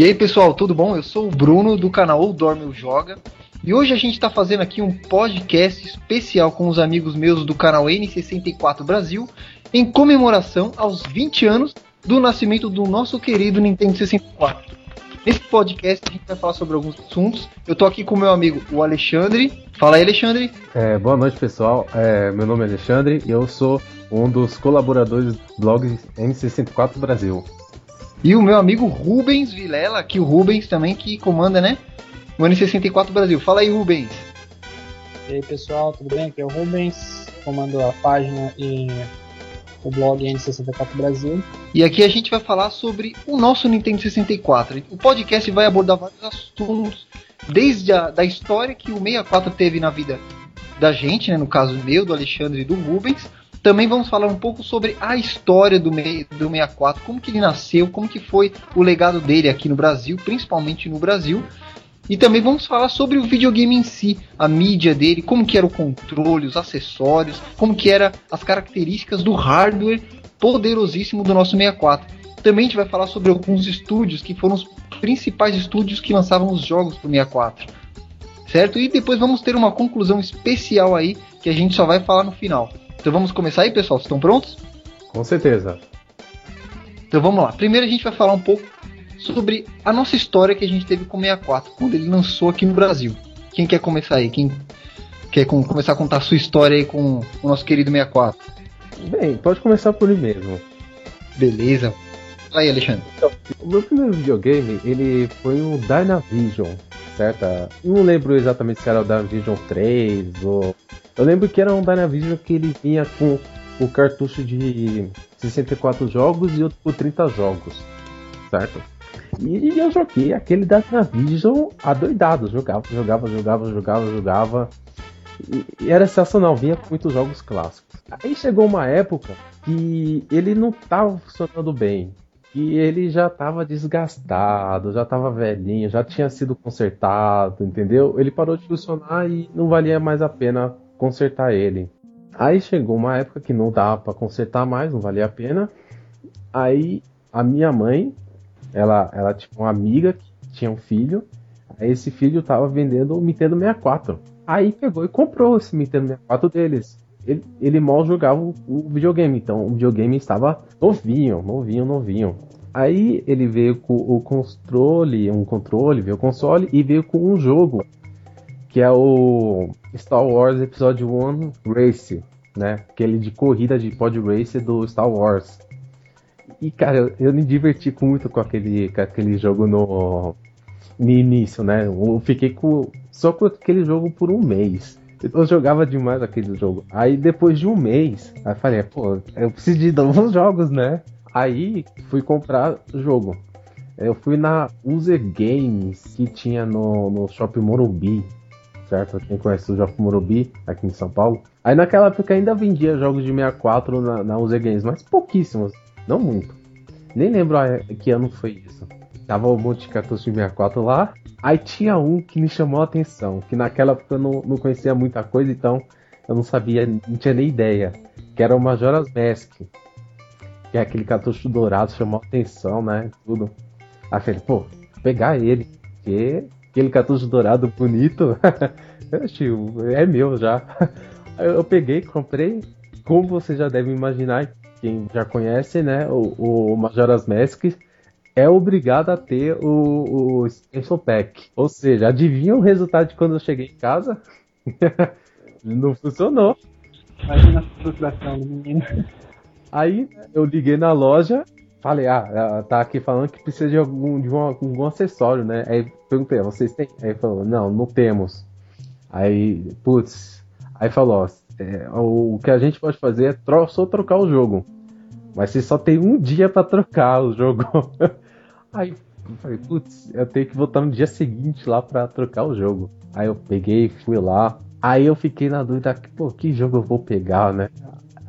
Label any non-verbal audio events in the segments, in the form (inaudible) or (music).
E aí pessoal, tudo bom? Eu sou o Bruno do canal O Dorme ou Joga. E hoje a gente está fazendo aqui um podcast especial com os amigos meus do canal N64 Brasil, em comemoração aos 20 anos do nascimento do nosso querido Nintendo 64. Nesse podcast a gente vai falar sobre alguns assuntos. Eu tô aqui com meu amigo, o Alexandre. Fala aí, Alexandre. É, boa noite, pessoal. É, meu nome é Alexandre e eu sou um dos colaboradores do blog N64 Brasil. E o meu amigo Rubens Vilela, aqui o Rubens também, que comanda, né? O N64 Brasil. Fala aí, Rubens. E aí, pessoal, tudo bem? Aqui é o Rubens, comando a página e o blog N64 Brasil. E aqui a gente vai falar sobre o nosso Nintendo 64. O podcast vai abordar vários assuntos, desde a da história que o 64 teve na vida da gente, né, no caso meu, do Alexandre e do Rubens. Também vamos falar um pouco sobre a história do, do 64, como que ele nasceu, como que foi o legado dele aqui no Brasil, principalmente no Brasil. E também vamos falar sobre o videogame em si, a mídia dele, como que era o controle, os acessórios, como que era as características do hardware poderosíssimo do nosso 64. Também a gente vai falar sobre alguns estúdios que foram os principais estúdios que lançavam os jogos para o 64. Certo? E depois vamos ter uma conclusão especial aí que a gente só vai falar no final. Então vamos começar aí, pessoal? Estão prontos? Com certeza. Então vamos lá. Primeiro a gente vai falar um pouco sobre a nossa história que a gente teve com o 64, quando ele lançou aqui no Brasil. Quem quer começar aí? Quem quer com, começar a contar a sua história aí com o nosso querido 64? Bem, pode começar por mim mesmo. Beleza. Fala aí, Alexandre. Então, o meu primeiro videogame, ele foi um Dynavision, certo? Não lembro exatamente se era o Dynavision 3 ou... Eu lembro que era um Dynavision que ele vinha com o cartucho de 64 jogos e outro por 30 jogos, certo? E eu joguei aquele da Navision adoidado. Jogava, jogava, jogava, jogava, jogava. E era sensacional, vinha com muitos jogos clássicos. Aí chegou uma época que ele não estava funcionando bem. E ele já estava desgastado, já estava velhinho, já tinha sido consertado, entendeu? Ele parou de funcionar e não valia mais a pena consertar ele. Aí chegou uma época que não dava para consertar mais, não valia a pena. Aí a minha mãe ela, ela tinha uma amiga que tinha um filho. Aí esse filho tava vendendo o Nintendo 64. Aí pegou e comprou esse Nintendo 64 deles. Ele, ele mal jogava o, o videogame, então o videogame estava novinho, novinho, novinho. Aí ele veio com o controle, um controle, veio o console e veio com um jogo que é o Star Wars Episode 1 Race, né? Aquele de corrida de pod race do Star Wars. E, cara, eu, eu me diverti muito com aquele, com aquele jogo no, no início, né? Eu fiquei com, só com aquele jogo por um mês. Eu jogava demais aquele jogo. Aí depois de um mês, aí falei, pô, eu preciso de (laughs) novos jogos, né? Aí fui comprar jogo. Eu fui na User Games que tinha no, no Shopping Morumbi, certo? Quem conhece o Shopping Morumbi aqui em São Paulo. Aí naquela época ainda vendia jogos de 64 na, na User Games, mas pouquíssimos. Não muito. Nem lembro que ano foi isso. Tava o Monte Cartucho 64 lá. Aí tinha um que me chamou a atenção. Que naquela época eu não, não conhecia muita coisa, então eu não sabia, não tinha nem ideia. Que era o Majora's Mask. Que é aquele cartucho dourado, chamou a atenção, né? Tudo. Aí eu falei, pô, pegar ele. Porque aquele cartucho dourado bonito. (laughs) é meu já. (laughs) Aí eu peguei, comprei. Como você já deve imaginar, quem já conhece, né, o, o Majora's Mask é obrigado a ter o, o Pack. Ou seja, adivinha o resultado de quando eu cheguei em casa? (laughs) Não funcionou. Imagina a frustração do menino. Aí eu liguei na loja, falei, ah, tá aqui falando que precisa de algum, de um, algum acessório, né? Aí perguntei, ah, vocês têm? Aí falou, não, não temos. Aí, putz, aí falou, é, o que a gente pode fazer é tro só trocar o jogo. Mas você só tem um dia para trocar o jogo. (laughs) Aí eu falei, putz, eu tenho que voltar no dia seguinte lá para trocar o jogo. Aí eu peguei, fui lá. Aí eu fiquei na dúvida, pô, que jogo eu vou pegar, né?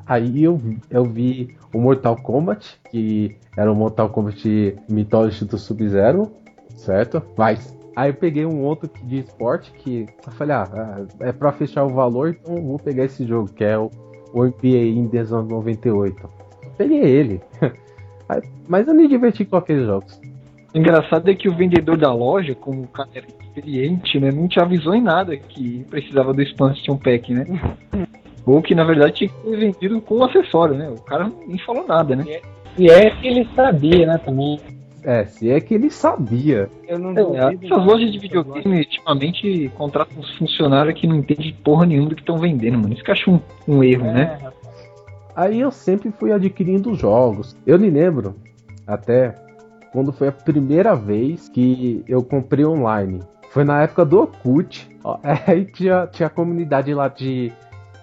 Aí eu, eu vi o Mortal Kombat, que era o Mortal Kombat Mythology do Sub-Zero, certo? Mas Aí eu peguei um outro de esporte que eu falei, ah, é pra fechar o valor, então vou pegar esse jogo, que é o, o NBA Indies 98. Eu peguei ele. (laughs) Mas eu me diverti com aqueles jogos. O engraçado é que o vendedor da loja, como o cara era experiente, né, não te avisou em nada que precisava do expansion pack, né? (laughs) Ou que na verdade tinha que ser vendido com acessório, né? O cara nem falou nada, né? E é que ele sabia, né, também. É, se é que ele sabia. Eu não É, essas lojas de videogame ultimamente contratam uns funcionários que não entendem porra nenhuma do que estão vendendo, mano. Isso que eu acho um, um erro, né? É, Aí eu sempre fui adquirindo jogos. Eu me lembro até quando foi a primeira vez que eu comprei online. Foi na época do Orkut. Ó, (laughs) Aí tinha, tinha a comunidade lá de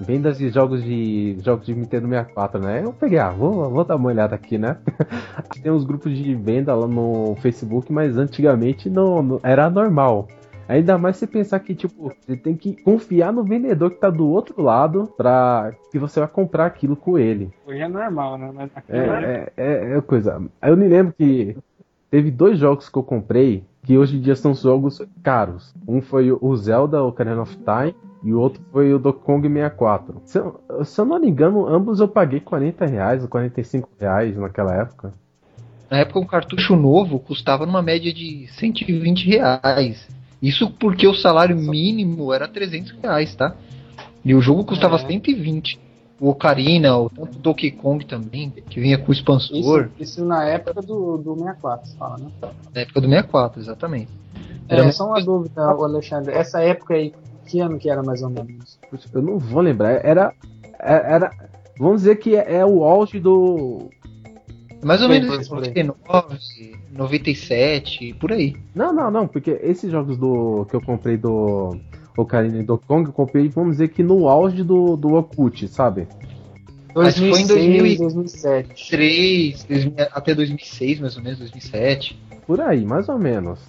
vendas de jogos de jogos de Nintendo 64, né? Eu peguei, ah, vou, vou dar uma olhada aqui, né? (laughs) Tem uns grupos de venda lá no Facebook, mas antigamente não, não- era normal. Ainda mais você pensar que, tipo, você tem que confiar no vendedor que tá do outro lado pra que você vai comprar aquilo com ele. Hoje é normal, né? Mas É, é, é, é coisa. Eu me lembro que teve dois jogos que eu comprei que hoje em dia são jogos caros. Um foi o Zelda Ocarina of Time e o outro foi o Donkey Kong 64. Se eu, se eu não me engano, ambos eu paguei 40 reais ou 45 reais naquela época. Na época um cartucho novo custava numa média de 120 reais. Isso porque o salário mínimo era 300 reais, tá? E o jogo custava É. 120. O Ocarina, o tanto Donkey Kong também, que vinha com o expansor, Isso, isso na época do, do 64, você fala, né? na época do 64, exatamente. É, Era só uma dúvida, ô Alexandre. Essa época aí, que ano que era mais ou menos? Eu não vou lembrar. Era. Era. era- vamos dizer que é, é o auge do. Mais ou menos foi, foi. 99, 97, por aí. Não, não, não, porque esses jogos do que eu comprei do Ocarina do Kong, eu comprei, vamos dizer que no auge do, do Orkut, sabe? Mas foi em 2006, 2007. 3, 2000 até 2006, mais ou menos, 2007. Por aí, mais ou menos.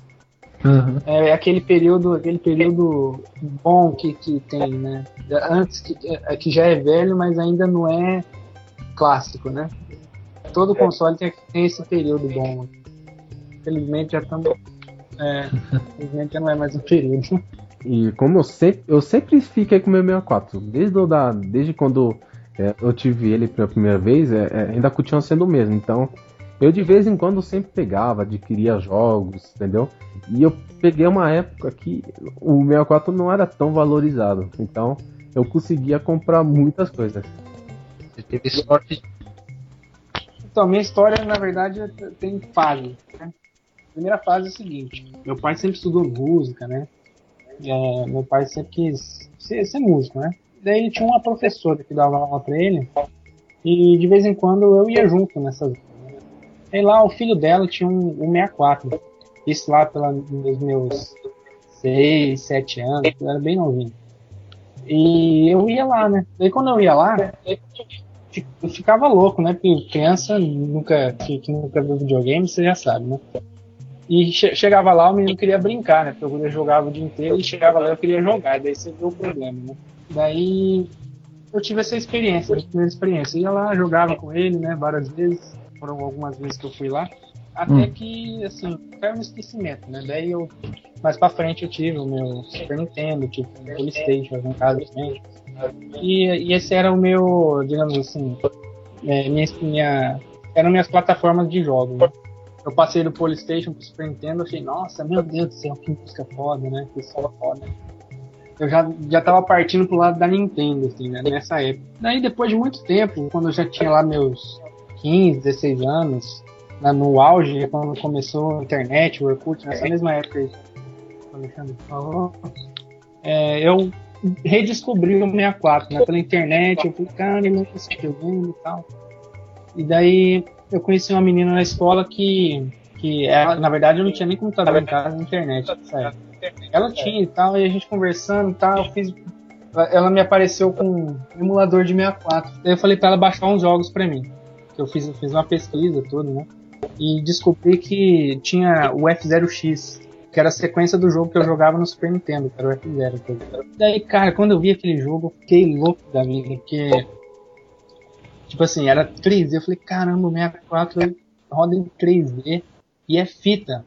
É aquele período, aquele período bom que, que tem, né? Antes que, é, que já é velho, mas ainda não é clássico, né? Todo console tem, tem esse período bom. Infelizmente já estamos. É, (laughs) infelizmente já não é mais um período. E como eu sempre, eu sempre fiquei com o meu 64, desde, o da, desde quando é, eu tive ele pela primeira vez, é, é, ainda continua sendo o mesmo. Então, eu de vez em quando sempre pegava, adquiria jogos, entendeu? E eu peguei uma época que o 64 não era tão valorizado. Então, eu conseguia comprar muitas coisas. Você teve sorte. Então, minha história, na verdade, tem fase. Né? A primeira fase é o seguinte: meu pai sempre estudou música, né? É, meu pai sempre quis ser, ser músico, né? Daí tinha uma professora que dava aula pra ele, e de vez em quando eu ia junto nessas. E lá o filho dela tinha um, um 64. Isso lá pela, nos meus 6, 7 anos, eu era bem novinho. E eu ia lá, né? Daí quando eu ia lá, eu ficava louco, né? Porque criança nunca, que, que nunca viu videogame, você já sabe, né? E che chegava lá, o menino queria brincar, né? Porque eu jogava o dia inteiro e chegava lá eu queria jogar, daí você viu o problema, né? Daí eu tive essa experiência, essa primeira experiência. Eu ia lá, jogava com ele, né? Várias vezes, foram algumas vezes que eu fui lá. Até Hum. que, assim, caiu no esquecimento, né? Daí eu, mais pra frente eu tive o meu Super Nintendo, tive o Playstation em casa também. E, e esse era o meu, digamos assim, é, minha, minha, eram minhas plataformas de jogos. né? Eu passei do Polystation pro Super Nintendo, achei, nossa, meu Deus do céu, que música foda, né? Que solo foda. Eu já, já tava partindo pro lado da Nintendo, assim, né? Nessa época. Daí, depois de muito tempo, quando eu já tinha lá meus 15, 16 anos, né, no auge, quando começou a internet, o Orkut, nessa mesma época aí, o Alexandre falou, é, eu redescobri o 64, né? Pela internet, eu falei, cara, não jogando e tal. E daí eu conheci uma menina na escola que, que ela, na verdade eu não tinha nem computador em casa, internet, sabe? Ela tinha e tal, e a gente conversando e tal, eu fiz, ela me apareceu com um emulador de 64. Daí eu falei pra ela baixar uns jogos pra mim. Eu fiz, eu fiz uma pesquisa tudo, né? E descobri que tinha o F0X, que era a sequência do jogo que eu jogava no Super Nintendo, que era o F0. que eu- Daí, cara, quando eu vi aquele jogo, eu fiquei louco da vida, porque. Tipo assim, era 3D. Eu falei, caramba, o 64 roda em 3D e é fita.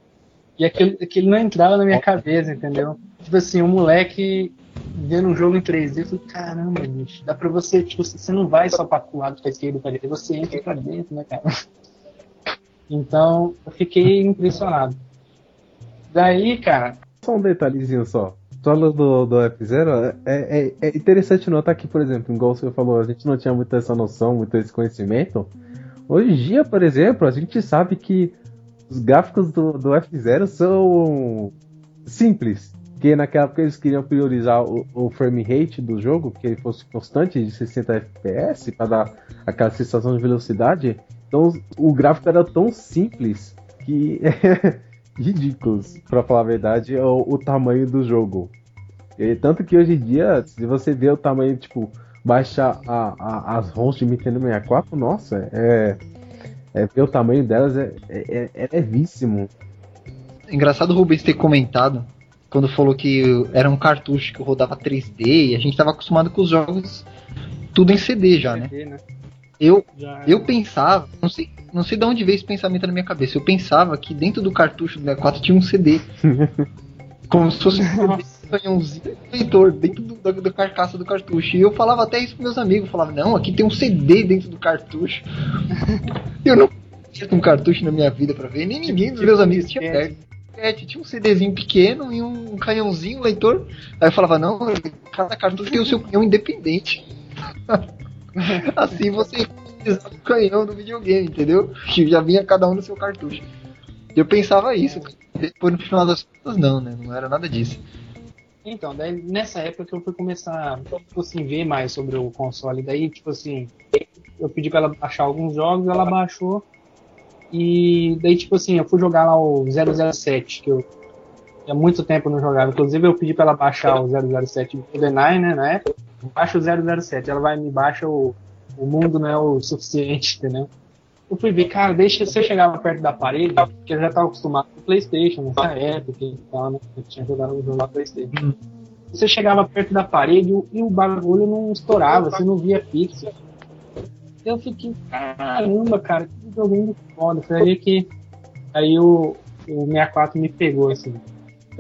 E aquilo, aquilo não entrava na minha cabeça, entendeu? Tipo assim, um moleque vendo um jogo em 3D, eu falei, caramba, bicho, dá pra você, tipo, você não vai só pra lado, pra esquerda, pra direita, você entra pra dentro, né, cara? (laughs) Então, eu fiquei impressionado. Daí, cara. Só um detalhezinho só. Solo do, do F0, é, é, é, interessante notar que, por exemplo, igual você falou, a gente não tinha muita essa noção, muito esse conhecimento. Hoje em dia, por exemplo, a gente sabe que os gráficos do, do F0 são simples. Porque naquela época eles queriam priorizar o, o frame rate do jogo, que ele fosse constante de 60 FPS, para dar aquela sensação de velocidade. Então o gráfico era tão simples que (laughs) é ridículo, para falar a verdade, é o, o, tamanho do jogo. E, tanto que hoje em dia, se você vê o tamanho, tipo, baixar a, a, as ROMs de Nintendo 64, nossa, é, é ver o tamanho delas é, é, é levíssimo. Engraçado o Rubens ter comentado quando falou que era um cartucho que rodava 3D e a gente estava acostumado com os jogos tudo em CD já, né? CD, né? Eu, eu pensava, não sei, não sei de onde veio esse pensamento na minha cabeça. Eu pensava que dentro do cartucho do 64 tinha um CD. (laughs) como se fosse um canhãozinho leitor dentro do, do, do, carcaça do cartucho. E eu falava até isso pros meus amigos. Eu falava, não, aqui tem um CD dentro do cartucho. (laughs) eu não tinha um cartucho na minha vida para ver, nem ninguém dos meus amigos tinha perto tinha um CDzinho pequeno e um canhãozinho leitor. Aí eu falava, não, cada cartucho tem o seu canhão independente. (laughs) (laughs) assim você o canhão do videogame, entendeu? Que já vinha cada um no seu cartucho. Eu pensava isso, depois no final das contas não, né? Não era nada disso. Então, daí nessa época que eu fui começar, tipo assim, ver mais sobre o console. Daí, tipo assim, eu pedi pra ela baixar alguns jogos, ela baixou. E daí, tipo assim, eu fui jogar lá o 007, que eu há muito tempo não jogava. Inclusive, eu pedi pra ela baixar o 007 do GoldenEye, né, na época. Baixa o 007, ela vai me baixa o, o mundo não é o suficiente, entendeu? Eu fui ver, cara, deixa se eu chegava perto da parede, porque eu já estava acostumado com o Playstation nessa época e tal, né? Eu tinha jogado um jogo no Playstation. Hum. Você chegava perto da parede e o bagulho não estourava, você não via pixel. Eu fiquei, caramba, cara, que jogo foda. Foi aí que aí o, o 64 me pegou, assim.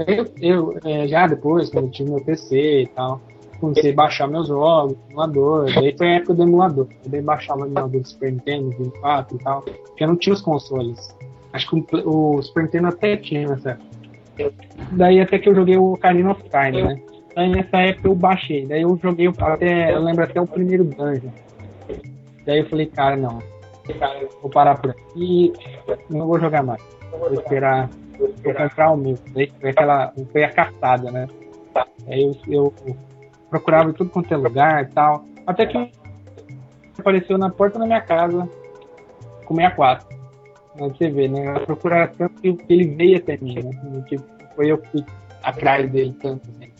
Eu, eu é, já depois, quando eu tive meu PC e tal, comecei a baixar meus jogos, emulador. Daí foi a época do emulador. Eu dei baixar o emulador do Super Nintendo, 24 e tal. Porque eu não tinha os consoles. Acho que o, o Super Nintendo até tinha nessa época. Daí até que eu joguei o Ocarina of Time, né? Daí nessa época eu baixei. Daí eu joguei até. Eu lembro até o primeiro dungeon. Daí eu falei, cara, não. Vou parar por aqui. Não vou jogar mais. Vou esperar. Vou comprar o meu. Daí foi aquela. Foi a cartada, né? Aí eu, eu procurava em tudo quanto é lugar e tal. Até que apareceu na porta da minha casa com 64. Na TV, né? Eu procurava tanto que ele veio até mim, né? Tipo, foi eu que fui atrás dele tanto, assim.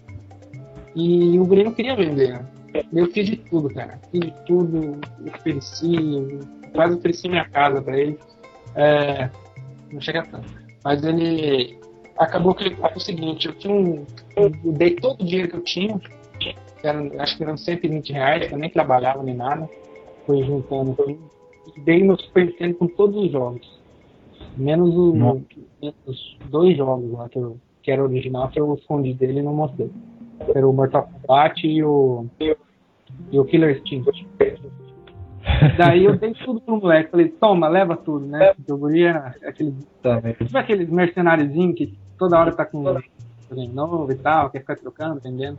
E o Grêmio queria vender, né? Eu fiz de tudo, cara. Fiz de tudo, ofereci, quase ofereci minha casa pra ele. É, não chega tanto. Mas ele acabou que ele o seguinte, eu tinha um. Eu dei todo o dinheiro que eu tinha, era, acho que eram 120 reais, eu nem trabalhava nem nada. Fui juntando. E dei no Super Nintendo com todos os jogos. Menos, o, os dois jogos lá que, eu, que era original, que eu escondi dele e não mostrei. Era o Mortal Kombat e o, e o Killer Instinct. Daí eu dei tudo pro moleque. Falei, toma, leva tudo, né? Porque o guri era aquele. Tipo aqueles mercenáriozinhos que toda hora tá com um novo e tal, quer ficar trocando, entendendo?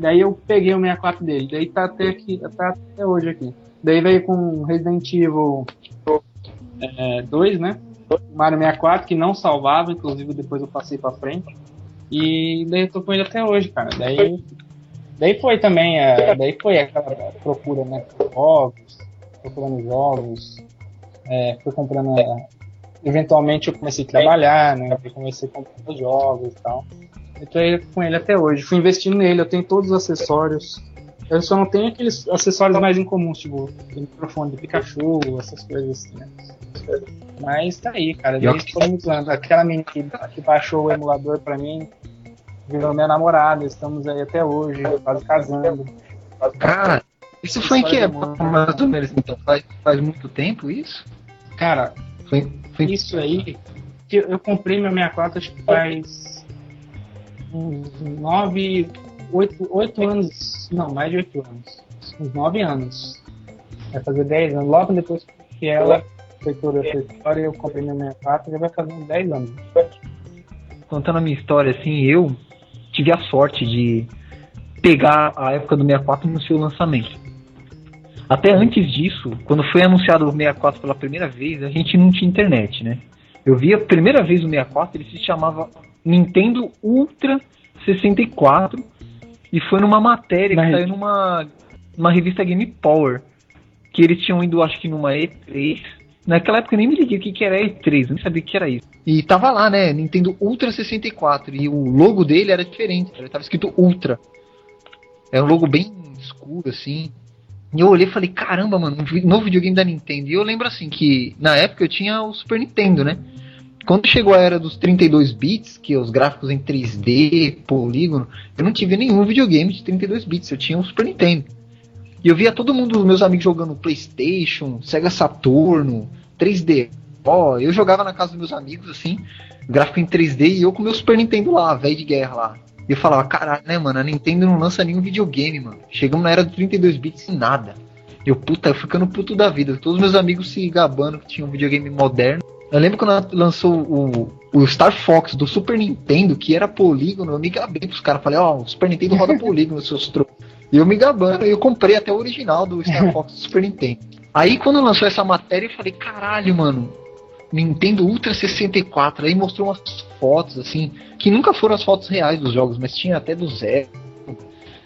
Daí eu peguei o 64 dele. Daí tá até aqui, tá até hoje aqui. Daí veio com Resident Evil é, 2, né? Mario 64, que não salvava, inclusive depois eu passei pra frente. E daí eu tô com ele até hoje, cara. Daí, daí foi também, é, daí foi aquela procura, né? Jogos, procurando jogos, é, fui comprando. É, eventualmente eu comecei a trabalhar, né? Eu comecei a comprar jogos e tal. Eu tô com ele até hoje. Fui investindo nele, eu tenho todos os acessórios. Eu só não tenho aqueles acessórios mais incomuns, tipo microfone de Pikachu, essas coisas assim, né? Mas tá aí, cara. Daí disponibilizando. Aquela menina que, que baixou o emulador pra mim virou minha namorada. Estamos aí até hoje, quase casando. Cara, isso foi em que época, mais ou menos? Então, faz, faz muito tempo isso? Cara, foi, foi... isso aí. Que eu comprei meu 64 acho que faz uns nove, oito, oito anos. Não, mais de oito anos. Uns nove anos. Vai fazer dez anos. Logo depois que ela foi toda essa história, eu comprei meu 64 já vai fazer uns 10 anos. Contando a minha história, assim, eu tive a sorte de pegar a época do 64 no seu lançamento. Até antes disso, quando foi anunciado o 64 pela primeira vez, a gente não tinha internet, né? Eu vi a primeira vez o 64, ele se chamava Nintendo Ultra 64 e foi numa matéria que saiu numa, numa revista Game Power. Que eles tinham ido, acho que numa E3. Naquela época eu nem me liguei o que, que era E3, eu nem sabia o que era isso. E tava lá, né? Nintendo Ultra 64. E o logo dele era diferente, ele tava escrito Ultra. Era um logo bem escuro, assim. E eu olhei e falei, caramba, mano, um novo videogame da Nintendo. E eu lembro assim que na época eu tinha o Super Nintendo, né? Quando chegou a era dos 32 bits, que os gráficos em 3D, polígono, eu não tive nenhum videogame de 32 bits, eu tinha o Super Nintendo. E eu via todo mundo, meus amigos jogando PlayStation, Sega Saturno, 3D. Ó, eu jogava na casa dos meus amigos assim, gráfico em 3D e eu com meu Super Nintendo lá, velho de guerra lá. E eu falava, caralho, né, mano, a Nintendo não lança nenhum videogame, mano. Chegamos na era dos 32 bits e nada. Eu, puta, eu ficando puto da vida. Todos meus amigos se gabando que tinha um videogame moderno. Eu lembro quando lançou o, o Star Fox do Super Nintendo, que era polígono, eu me gabei pros caras. Falei, ó, oh, o Super Nintendo roda polígono, seus trocos. E eu me gabando, eu comprei até o original do Star Fox do Super Nintendo. Aí quando lançou essa matéria, eu falei, caralho, mano, Nintendo Ultra 64. Aí mostrou umas fotos, assim, que nunca foram as fotos reais dos jogos, mas tinha até do zero.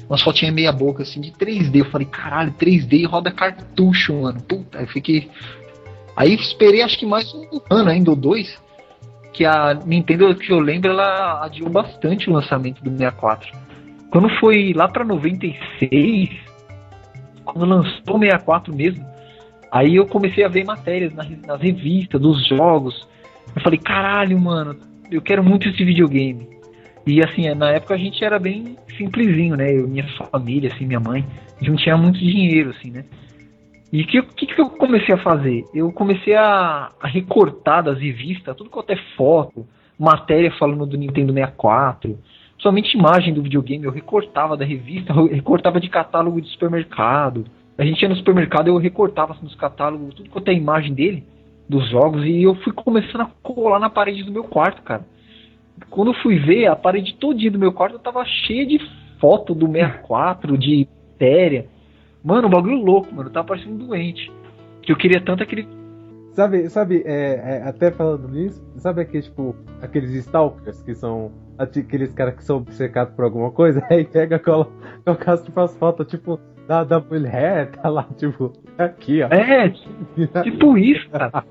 Umas fotinhas meia boca, assim, de 3D. Eu falei, caralho, 3D roda cartucho, mano. Puta, eu fiquei Aí esperei acho que mais um ano ainda, ou dois, que a Nintendo, que eu lembro, ela adiou bastante o lançamento do 64. Quando foi lá pra 96, quando lançou o 64 mesmo, aí eu comecei a ver matérias nas, nas revistas dos jogos. Eu falei, caralho, mano, eu quero muito esse videogame. E assim, na época a gente era bem simplesinho, né? Eu, minha família, assim, minha mãe, a gente não tinha muito dinheiro, assim, né? E o que, que, que, eu comecei a fazer? Eu comecei a, recortar das revistas, tudo quanto é foto, matéria falando do Nintendo 64, somente imagem do videogame, eu recortava da revista, eu recortava de catálogo de supermercado. A gente ia no supermercado, eu recortava assim, nos catálogos, tudo quanto é imagem dele, dos jogos, e eu fui começando a colar na parede do meu quarto, cara. Quando eu fui ver, a parede todinha do meu quarto tava cheia de foto do 64, de matéria. Mano, um bagulho louco, mano. Eu tava parecendo doente. Que eu queria tanto aquele. Sabe, sabe, é, é, até falando nisso, sabe aqueles, tipo, aqueles stalkers que são aqueles caras que são obcecados por alguma coisa, (laughs) aí pega, cola, coloca tipo as fotos, tipo, da, da mulher, (laughs) tá lá, tipo, aqui, ó. É, tipo isso, cara.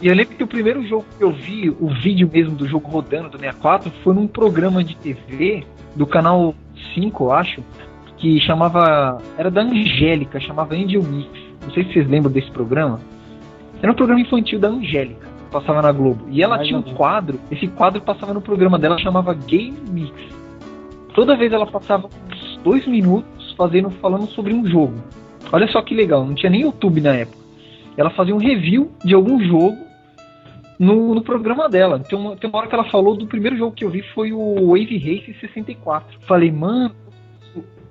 E eu lembro que o primeiro jogo que eu vi, o vídeo mesmo do jogo rodando do 64, foi num programa de TV do canal 5, eu acho, que chamava. Era da Angélica, chamava Angel Mix. Não sei se vocês lembram desse programa. Era um programa infantil da Angélica, passava na Globo. E ela tinha um quadro, esse quadro passava no programa dela, chamava Game Mix. Toda vez ela passava uns dois minutos fazendo, falando sobre um jogo. Olha só que legal, não tinha nem YouTube na época. Ela fazia um review de algum jogo no, no programa dela. Tem uma, tem uma hora que ela falou do primeiro jogo que eu vi foi o Wave Race 64. Falei, mano,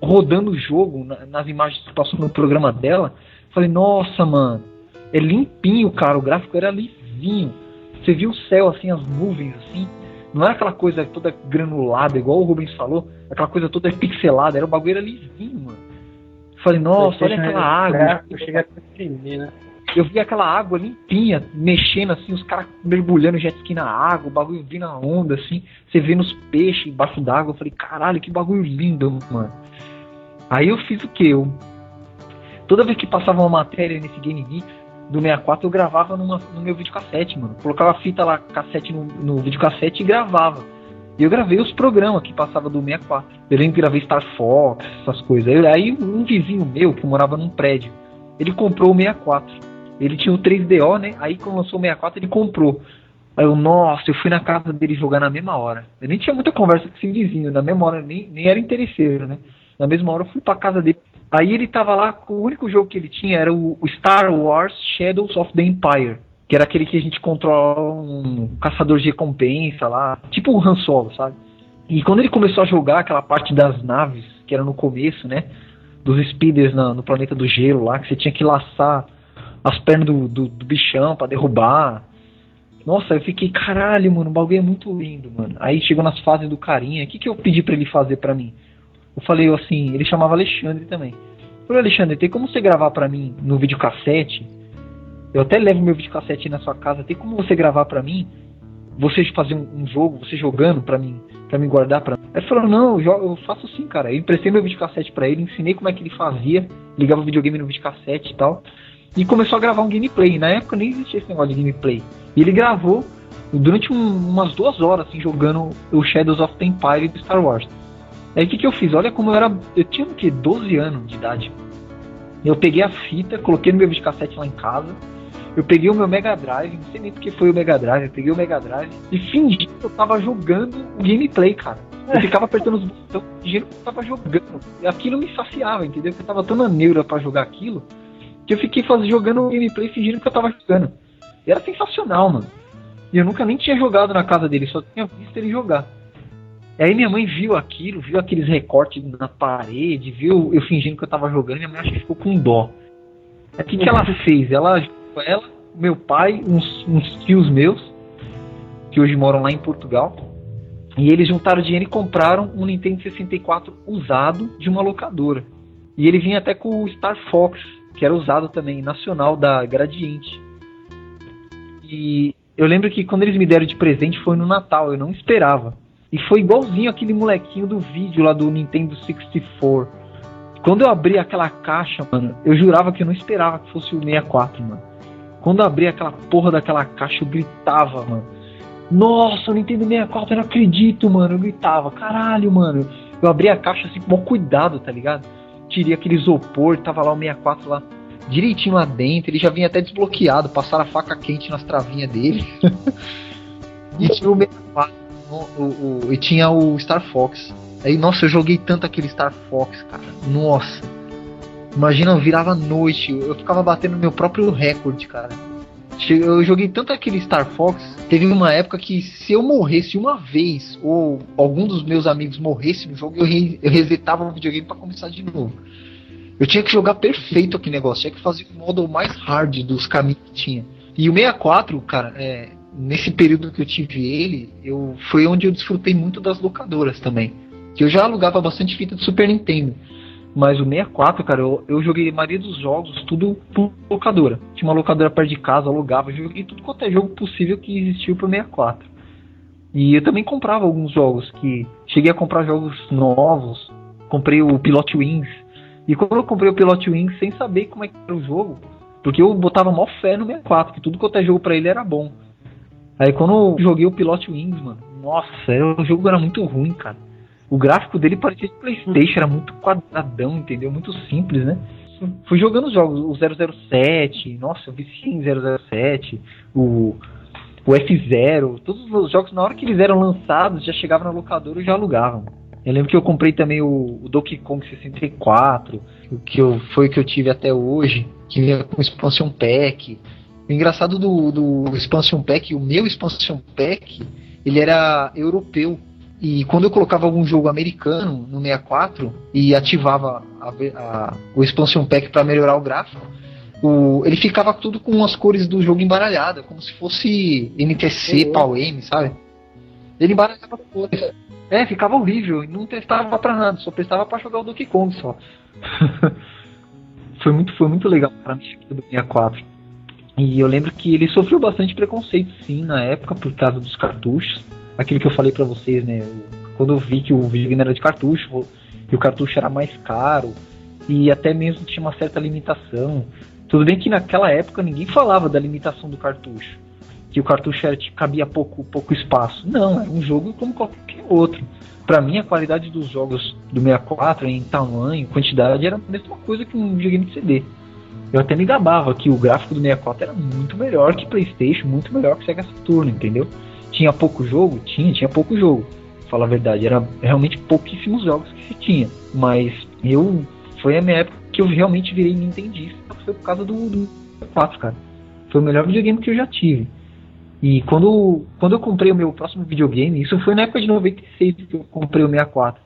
rodando o jogo nas imagens que passou no programa dela. Falei, nossa, mano, é limpinho, cara. O gráfico era lisinho. Você viu o céu, assim, as nuvens, assim. Não era aquela coisa toda granulada, igual o Rubens falou. Aquela coisa toda pixelada. Era o bagulho era lisinho, mano. Falei, nossa, olha aquela água. Eu cheguei a tremer, né? Eu vi aquela água limpinha, mexendo assim, os caras mergulhando jet ski na água, o bagulho vindo na onda, assim. Você vê nos peixes embaixo d'água. Eu falei, caralho, que bagulho lindo, mano. Aí eu fiz o que? Eu, toda vez que passava uma matéria nesse Game Geeks do 64, eu gravava numa, no meu videocassete, mano. Colocava a fita lá, cassete no, no videocassete e gravava. E eu gravei os programas que passava do 64. Eu lembro que gravei Star Fox, essas coisas. Aí um vizinho meu, que morava num prédio, ele comprou o 64. Ele tinha o 3DO, né? Aí quando lançou o 64, ele comprou. Aí eu, nossa, eu fui na casa dele jogar na mesma hora. Eu nem tinha muita conversa com esse vizinho, na mesma hora, nem, nem era interesseiro, né? Na mesma hora eu fui pra casa dele. Aí ele tava lá, o único jogo que ele tinha era o Star Wars Shadows of the Empire. Que era aquele que a gente controla um caçador de recompensa lá. Tipo o Han Solo, sabe? E quando ele começou a jogar aquela parte das naves, que era no começo, né? Dos speeders na, no planeta do gelo lá, que você tinha que laçar as pernas do, do, do bichão para derrubar. Nossa, eu fiquei, caralho, mano, o bagulho é muito lindo, mano. Aí chegou nas fases do carinha, o que, que eu pedi para ele fazer para mim? Eu falei assim, ele chamava Alexandre também. Eu falei, Alexandre, tem como você gravar para mim no videocassete? Eu até levo meu videocassete na sua casa, tem como você gravar para mim? Você fazer um, um, jogo, você jogando para mim, para mim guardar para Ele falou: "Não, eu, eu faço sim, cara". Eu emprestei meu videocassete para ele, ensinei como é que ele fazia, ligava o videogame no videocassete e tal, e começou a gravar um gameplay. Na época nem existia esse negócio de gameplay. E ele gravou durante um, umas duas horas assim jogando o Shadows of the Empire do Star Wars. Aí o que, que eu fiz? Olha como eu era. Eu tinha o que? 12 anos de idade. Eu peguei a fita, coloquei no meu videocassete lá em casa. Eu peguei o meu Mega Drive, não sei nem porque foi o Mega Drive, eu peguei o Mega Drive e fingi que eu tava jogando o gameplay, cara. Eu ficava apertando os botões, fingindo que eu tava jogando. E aquilo me saciava, entendeu? Porque eu tava tão na neura pra jogar aquilo, que eu fiquei faz, jogando o gameplay fingindo que eu tava jogando. E era sensacional, mano. E eu nunca nem tinha jogado na casa dele, só tinha visto ele jogar. Aí minha mãe viu aquilo, viu aqueles recortes na parede, viu eu fingindo que eu tava jogando, e minha mãe acho que ficou com dó. O que, que ela (laughs) fez? Ela, ela, meu pai, uns, uns tios meus, que hoje moram lá em Portugal, e eles juntaram dinheiro e compraram um Nintendo 64 usado de uma locadora. E ele vinha até com o Star Fox, que era usado também, nacional da Gradiente. E eu lembro que quando eles me deram de presente foi no Natal, eu não esperava. E foi igualzinho aquele molequinho do vídeo lá do Nintendo 64. Quando eu abri aquela caixa, mano, eu jurava que eu não esperava que fosse o 64, mano. Quando eu abri aquela porra daquela caixa, eu gritava, mano. Nossa, o Nintendo 64, eu não acredito, mano. Eu gritava, caralho, mano. Eu abri a caixa assim com maior cuidado, tá ligado? Tirei aquele isopor, tava lá o 64 lá direitinho lá dentro. Ele já vinha até desbloqueado, passaram a faca quente nas travinhas dele. (laughs) e tinha o 64 o, o, e tinha o Star Fox. Aí, nossa, eu joguei tanto aquele Star Fox, cara. Nossa. Imagina, eu virava noite, eu ficava batendo meu próprio recorde, cara. Eu joguei tanto aquele Star Fox, teve uma época que se eu morresse uma vez, ou algum dos meus amigos morresse no jogo, eu, re eu resetava o videogame para começar de novo. Eu tinha que jogar perfeito aquele negócio, tinha que fazer o modo mais hard dos caminhos que tinha. E o 64, cara, é, nesse período que eu tive ele, eu foi onde eu desfrutei muito das locadoras também. Que eu já alugava bastante fita de Super Nintendo. Mas o 64, cara, eu, eu joguei a maioria dos jogos, tudo por locadora. Tinha uma locadora perto de casa, alugava, joguei tudo quanto é jogo possível que existiu pro 64. E eu também comprava alguns jogos que. Cheguei a comprar jogos novos. Comprei o Pilot Wings. E quando eu comprei o Pilot Wings sem saber como é que era o jogo, porque eu botava mó fé no 64, que tudo quanto é jogo pra ele era bom. Aí quando eu joguei o Pilot Wings, mano, nossa, o jogo era muito ruim, cara. O gráfico dele parecia de Playstation, era muito quadradão, entendeu? Muito simples, né? Fui jogando os jogos, o 007, nossa, eu vi sim 007, o, o F0, todos os jogos, na hora que eles eram lançados, já chegava na locadora e já alugavam. Eu lembro que eu comprei também o, o Donkey Kong 64, o que eu, foi o que eu tive até hoje, que vinha com expansion pack. O engraçado do, do Expansion Pack, o meu Expansion Pack, ele era europeu. E quando eu colocava algum jogo americano no 64 e ativava a, a, o Expansion Pack para melhorar o gráfico, o, ele ficava tudo com as cores do jogo embaralhadas, como se fosse NTC, uhum. PAL-M, sabe? Ele embaralhava cores. É, ficava horrível, não testava pra nada, só prestava para jogar o Donkey Kong só. (laughs) foi, muito, foi muito legal pra mim do 64. E eu lembro que ele sofreu bastante preconceito, sim, na época, por causa dos cartuchos. Aquilo que eu falei para vocês, né? Quando eu vi que o videogame era de cartucho, e o cartucho era mais caro, e até mesmo tinha uma certa limitação. Tudo bem que naquela época ninguém falava da limitação do cartucho. Que o cartucho era, tipo, cabia pouco, pouco espaço. Não, era um jogo como qualquer outro. Para mim, a qualidade dos jogos do 64 em tamanho, quantidade, era a mesma coisa que um videogame de CD. Eu até me gabava que o gráfico do 64 era muito melhor que PlayStation, muito melhor que Sega Saturn, entendeu? Tinha pouco jogo? Tinha, tinha pouco jogo. Fala a verdade, era realmente pouquíssimos jogos que se tinha. Mas eu. Foi a minha época que eu realmente virei Nintendista. Foi por causa do, do 4, cara. Foi o melhor videogame que eu já tive. E quando, quando eu comprei o meu próximo videogame, isso foi na época de 96 que eu comprei o 64.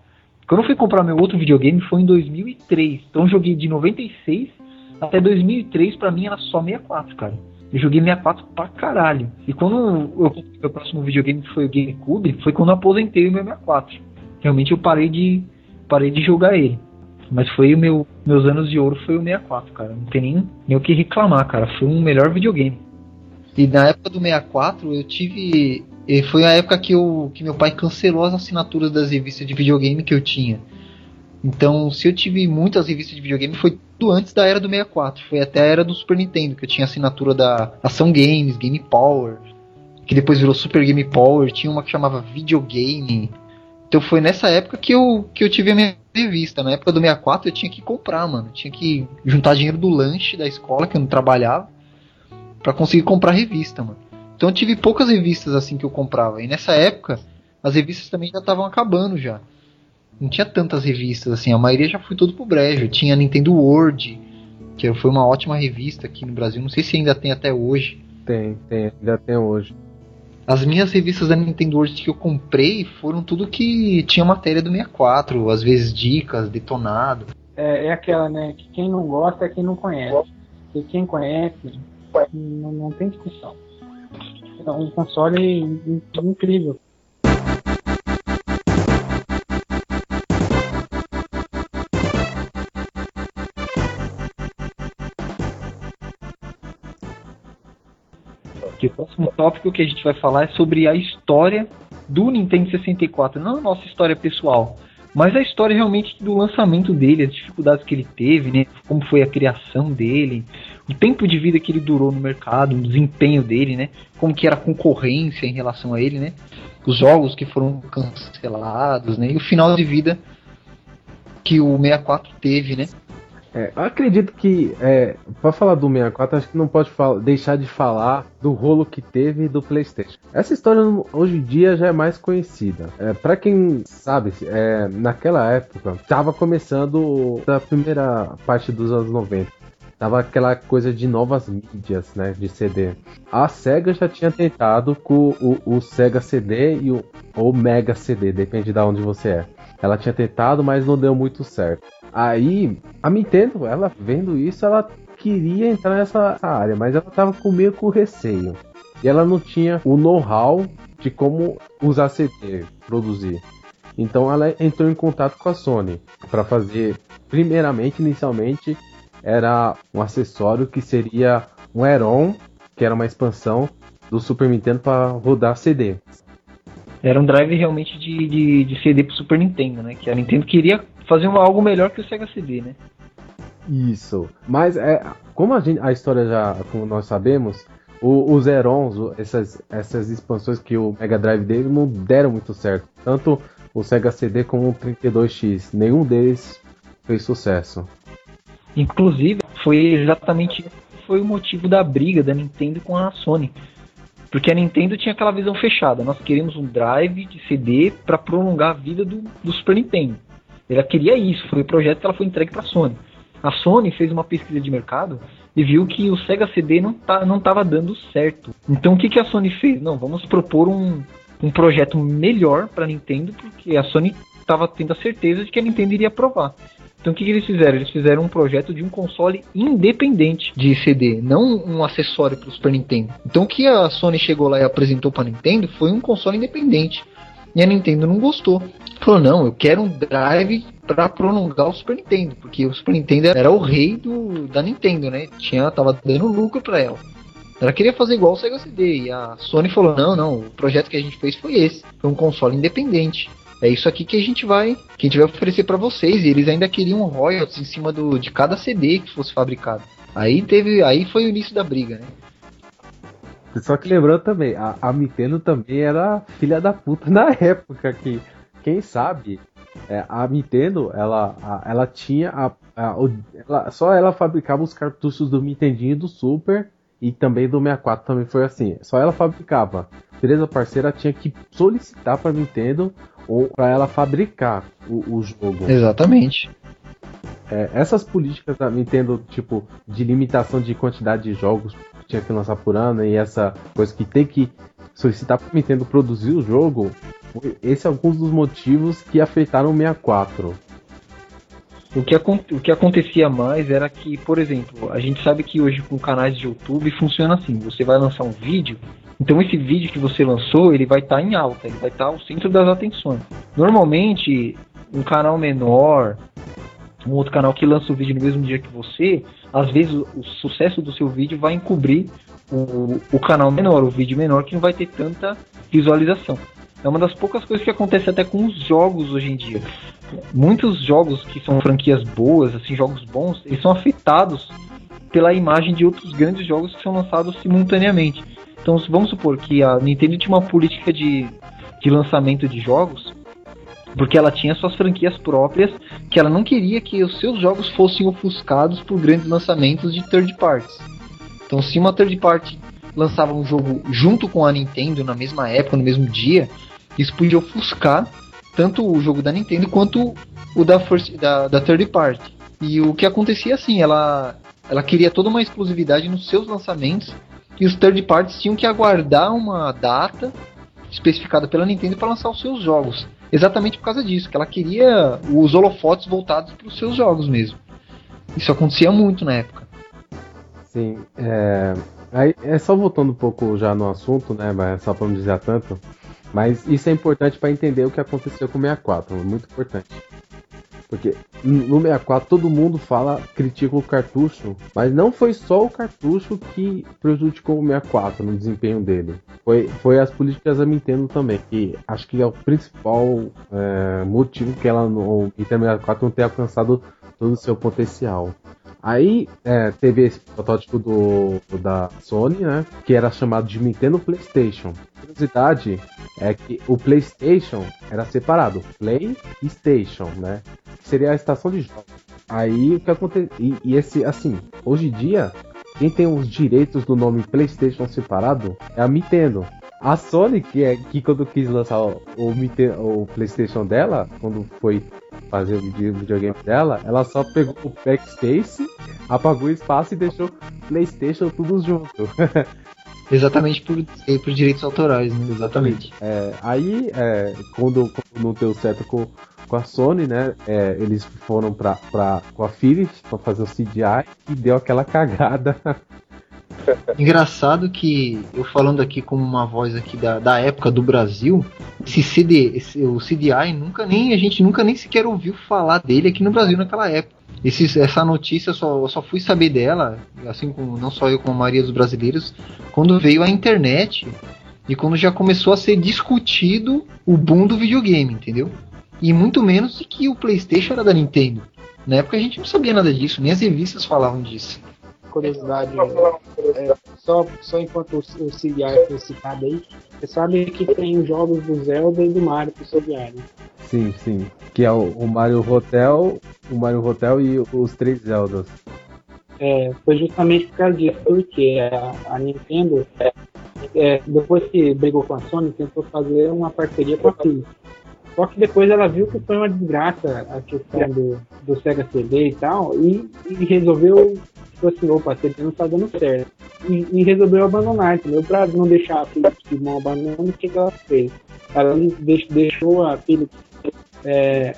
Quando eu fui comprar meu outro videogame foi em 2003. Então eu joguei de 96 Até 2003, pra mim, era só 64, cara. Eu joguei 64 pra caralho. E quando eu comprei meu próximo videogame, que foi o GameCube, foi quando eu aposentei o meu 64. Realmente eu parei de, parei de jogar ele. Mas foi o meu. Meus anos de ouro foi o 64, cara. Não tem nem, nem o que reclamar, cara. Foi um melhor videogame. E na época do 64, eu tive. Foi a época que, eu, que meu pai cancelou as assinaturas das revistas de videogame que eu tinha. Então, se eu tive muitas revistas de videogame, foi tudo antes da era do 64. Foi até a era do Super Nintendo, que eu tinha assinatura da Ação Games, Game Power, que depois virou Super Game Power. Tinha uma que chamava Videogame. Então foi nessa época que eu, que eu tive a minha revista. Na época do 64 eu tinha que comprar, mano. Eu tinha que juntar dinheiro do lanche da escola, que eu não trabalhava, para conseguir comprar revista, mano. Então eu tive poucas revistas assim que eu comprava. E nessa época, as revistas também já estavam acabando já não tinha tantas revistas assim, a maioria já foi tudo pro brejo. Tinha Nintendo World, que foi uma ótima revista aqui no Brasil, não sei se ainda tem até hoje. Tem, tem, ainda tem hoje. As minhas revistas da Nintendo World que eu comprei foram tudo que tinha matéria do 64, às vezes dicas, detonado. É, é aquela, né, que quem não gosta é quem não conhece. E quem conhece, não, não tem discussão. É um console incrível. Que o próximo tópico que a gente vai falar é sobre a história do Nintendo 64, não a nossa história pessoal, mas a história realmente do lançamento dele, as dificuldades que ele teve, né? Como foi a criação dele, o tempo de vida que ele durou no mercado, o desempenho dele, né? Como que era a concorrência em relação a ele, né? Os jogos que foram cancelados, né? E o final de vida que o 64 teve, né? É, acredito que, é, para falar do 64, acho que não pode deixar de falar do rolo que teve do PlayStation. Essa história hoje em dia já é mais conhecida. É, para quem sabe, é, naquela época, estava começando a primeira parte dos anos 90. Tava aquela coisa de novas mídias, né, de CD. A Sega já tinha tentado com o, o Sega CD e o ou Mega CD, depende de onde você é. Ela tinha tentado, mas não deu muito certo. Aí, a Nintendo, ela vendo isso, ela queria entrar nessa área, mas ela tava com meio com receio. E ela não tinha o know-how de como usar CD, produzir. Então ela entrou em contato com a Sony para fazer, primeiramente, inicialmente, era um acessório que seria um Aeron, que era uma expansão do Super Nintendo para rodar CD. Era um drive realmente de, de, de CD pro Super Nintendo, né? Que a Nintendo queria fazer algo melhor que o Sega CD, né? Isso. Mas é, como a, gente, a história já, como nós sabemos, o, os Erons, essas, essas expansões que o Mega Drive dele não deram muito certo. Tanto o Sega CD como o 32X. Nenhum deles fez sucesso. Inclusive, foi exatamente foi o motivo da briga da Nintendo com a Sony. Porque a Nintendo tinha aquela visão fechada. Nós queremos um drive de CD para prolongar a vida do, do, Super Nintendo. Ela queria isso. Foi o projeto que ela foi entregue para a Sony. A Sony fez uma pesquisa de mercado e viu que o Sega CD não tá, não estava dando certo. Então o que, que a Sony fez? Não, vamos propor um, um projeto melhor para a Nintendo, porque a Sony estava tendo a certeza de que a Nintendo iria aprovar. Então o que, que, eles fizeram? Eles fizeram um projeto de um console independente de CD, não um acessório para o Super Nintendo. Então o que a Sony chegou lá e apresentou para a Nintendo foi um console independente. E a Nintendo não gostou. Falou: não, eu quero um drive para prolongar o Super Nintendo, porque o Super Nintendo era o rei do, da Nintendo, né? Tinha, tava dando lucro para ela. Ela queria fazer igual o Sega CD. E a Sony falou: não, não, o projeto que a gente fez foi esse. Foi um console independente é isso aqui que a gente vai, que a gente vai oferecer para vocês. E eles ainda queriam royalties em cima do, de cada CD que fosse fabricado. Aí teve, aí foi o início da briga, né? Só que lembrando também, a, a Nintendo também era filha da puta na (laughs) época que, quem sabe, é, a Nintendo, ela, a, ela tinha a, a, ela, só ela fabricava os cartuchos do Nintendinho e do Super e também do 64 também foi assim. Só ela fabricava. Beleza, parceira tinha que solicitar para Nintendo ou para ela fabricar o, o, jogo. Exatamente. É, essas políticas da Nintendo, tipo, de limitação de quantidade de jogos que tinha que lançar por ano e essa coisa que tem que solicitar para Nintendo produzir o jogo, esse é alguns dos motivos que afetaram o 64. O que, o que acontecia mais era que, por exemplo, a gente sabe que hoje com canais de YouTube funciona assim: você vai lançar um vídeo, então esse vídeo que você lançou ele vai estar tá em alta, ele vai estar tá ao centro das atenções. Normalmente, um canal menor, um outro canal que lança o vídeo no mesmo dia que você, às vezes o, sucesso do seu vídeo vai encobrir o, o canal menor, o vídeo menor, que não vai ter tanta visualização. É uma das poucas coisas que acontece até com os jogos hoje em dia. Muitos jogos que são franquias boas, assim, jogos bons, eles são afetados pela imagem de outros grandes jogos que são lançados simultaneamente. Então, vamos supor que a Nintendo tinha uma política de, de lançamento de jogos, porque ela tinha suas franquias próprias, que ela não queria que os seus jogos fossem ofuscados por grandes lançamentos de third parties. Então, se uma third party lançava um jogo junto com a Nintendo na mesma época, no mesmo dia, isso podia ofuscar tanto o jogo da Nintendo quanto o da, first, da, da third party. E o que acontecia assim, ela, ela queria toda uma exclusividade nos seus lançamentos e os third parties tinham que aguardar uma data especificada pela Nintendo para lançar os seus jogos. Exatamente por causa disso, que ela queria os holofotes voltados para os seus jogos mesmo. Isso acontecia muito na época. Sim, é, Aí, é só voltando um pouco já no assunto, né? Mas só para não dizer tanto. Mas isso é importante para entender o que aconteceu com o 64, muito importante. Porque no 64 todo mundo fala, critica o cartucho, mas não foi só o cartucho que prejudicou o 64 no desempenho dele. Foi, foi as políticas da Nintendo também, que acho que é o principal é, motivo que ela, o Nintendo 64 não ter alcançado todo o seu potencial. Aí é, teve esse protótipo do, da Sony, né? Que era chamado de Nintendo PlayStation. A curiosidade é que o PlayStation era separado, PlayStation, né? Que seria a estação de jogos. Aí o que acontece? E, e, esse, assim, hoje em dia, quem tem os direitos do nome PlayStation separado é a Nintendo. A Sony, que é que quando quis lançar o, o, o PlayStation dela, quando foi fazer o videogame dela, ela só pegou o backspace, apagou o espaço e deixou PlayStation tudo junto. (laughs) Exatamente por, por direitos autorais, né? Exatamente. É, aí, é, quando, quando, não deu certo com, com a Sony, né? É, eles foram pra, pra, com a Philips para fazer o CGI e deu aquela (laughs) cagada (laughs) Engraçado que eu falando aqui como uma voz aqui da, da época do Brasil, esse CD, esse, o CDI nunca nem a gente nunca nem sequer ouviu falar dele aqui no Brasil naquela época. Esse, essa notícia só, eu só fui saber dela, assim como não só eu como a maioria dos brasileiros, quando veio a internet e quando já começou a ser discutido o boom do videogame, entendeu? E muito menos de que o PlayStation era da Nintendo. Na época a gente não sabia nada disso, nem as revistas falavam disso curiosidade, é, só, só enquanto o, o CDI foi citado aí, você sabe que tem os jogos do Zelda e do Mario pro CDI, né? Sim, sim. Que é o, o Mario Hotel, o Mario Hotel e os três Zeldas. É, foi justamente por causa disso, porque a, a Nintendo, é, é, depois que brigou com a Sony, tentou fazer uma parceria com a Philips. Só que depois ela viu que foi uma desgraça a questão do, do Sega CD e tal, e, e resolveu tipo assim, opa, não tá dando certo. E, e resolveu abandonar, entendeu? Pra não deixar a Philips de mão abandonando, o que, que ela fez? Ela deixou a Philips, é,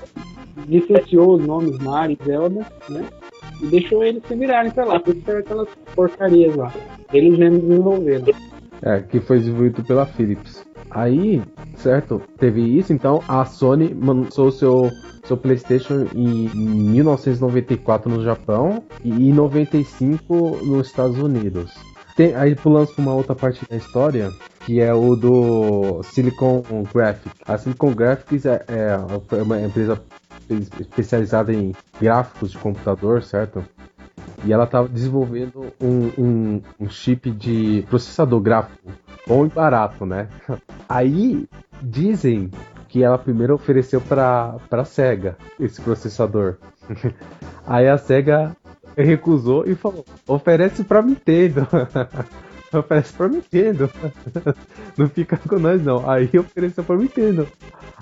licenciou os nomes Mario e Zelda, né? E deixou eles se virarem pra lá, por isso aquelas porcarias lá. Eles mesmos desenvolveram. É, que foi desenvolvido pela Philips. Aí, certo, teve isso, então a Sony lançou seu seu PlayStation em 1994 no Japão e em 95 nos Estados Unidos. Tem, aí pulando para uma outra parte da história, que é o do Silicon Graphics. A Silicon Graphics é, é uma empresa especializada em gráficos de computador, certo? E ela estava desenvolvendo um, um, um, chip de processador gráfico bom e barato, né? (laughs) Aí dizem que ela primeiro ofereceu para a Sega esse processador. (laughs) Aí a Sega recusou e falou: oferece para Nintendo. (laughs) oferece para Nintendo. (laughs) não fica com nós não. Aí ofereceu para Nintendo.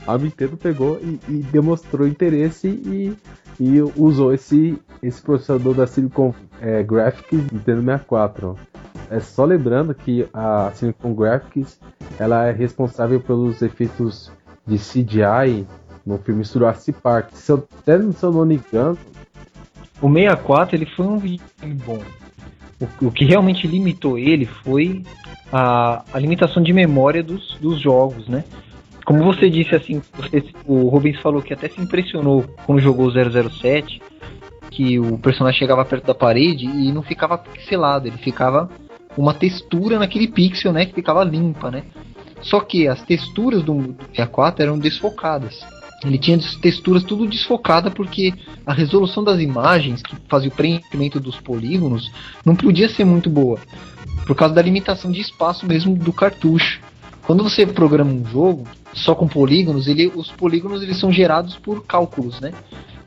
A Nintendo pegou e, e demonstrou interesse e, e, usou esse, esse processador da Silicon é, Graphics Nintendo 64. É só lembrando que a Silicon Graphics ela é responsável pelos efeitos de CGI no filme Jurassic Park. Se eu, até se eu não me engano, o 64 ele foi um bom. O, o, que realmente limitou ele foi a, a limitação de memória dos, dos jogos, né? Como você disse assim, você, o Rubens falou que até se impressionou quando jogou 007, que o personagem chegava perto da parede e não ficava pixelado, ele ficava uma textura naquele pixel, né, que ficava limpa, né? Só que as texturas do, do 64 eram desfocadas. Ele tinha texturas tudo desfocada porque a resolução das imagens, que fazia o preenchimento dos polígonos, não podia ser muito boa. Por causa da limitação de espaço mesmo do cartucho. Quando você programa um jogo só com polígonos, ele, os polígonos eles são gerados por cálculos, né?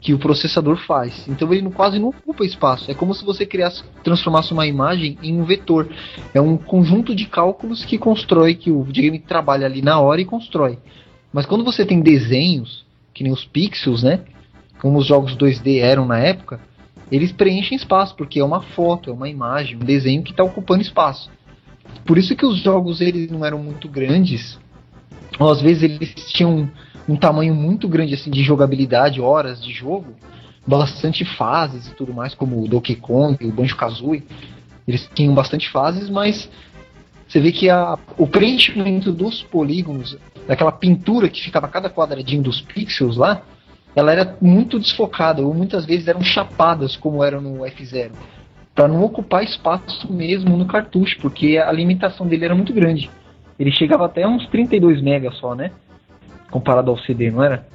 Que o processador faz. Então ele quase não ocupa espaço. É como se você criasse, transformasse uma imagem em um vetor. É um conjunto de cálculos que constrói, que o videogame trabalha ali na hora e constrói. Mas quando você tem desenhos, que nem os pixels, né? Como os jogos 2D eram na época, eles preenchem espaço, porque é uma foto, é uma imagem, um desenho que está ocupando espaço. Por isso que os jogos eles não eram muito grandes, ou às vezes eles tinham um tamanho muito grande assim de jogabilidade, horas de jogo, bastante fases e tudo mais, como o Donkey Kong, o Banjo-Kazooie. Eles tinham bastante fases, mas você vê que a, o preenchimento dos polígonos, daquela pintura que ficava cada quadradinho dos pixels lá, ela era muito desfocada, ou muitas vezes eram chapadas, como era no F0, para não ocupar espaço mesmo no cartucho, porque a limitação dele era muito grande. Ele chegava até uns 32 MB só, né? Comparado ao CD, não era?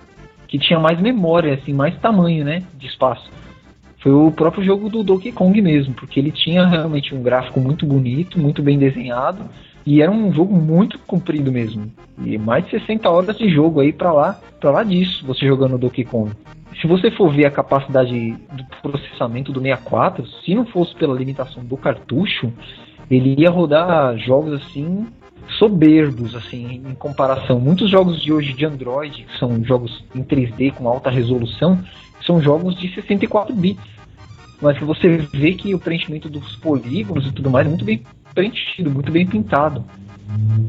Que tinha mais memória, assim, mais tamanho, né? De espaço foi o próprio jogo do Donkey Kong mesmo, porque ele tinha realmente um gráfico muito bonito, muito bem desenhado, e era um jogo muito comprido mesmo. E mais de 60 horas de jogo aí para lá, para lá disso, você jogando Donkey Kong. Se você for ver a capacidade do processamento do 64, se não fosse pela limitação do cartucho, ele ia rodar jogos assim soberbos assim em comparação. Muitos jogos de hoje de Android, que são jogos em 3D com alta resolução, são jogos de 64 bits. Mas que você vê que o preenchimento dos polígonos e tudo mais é muito bem preenchido, muito bem pintado.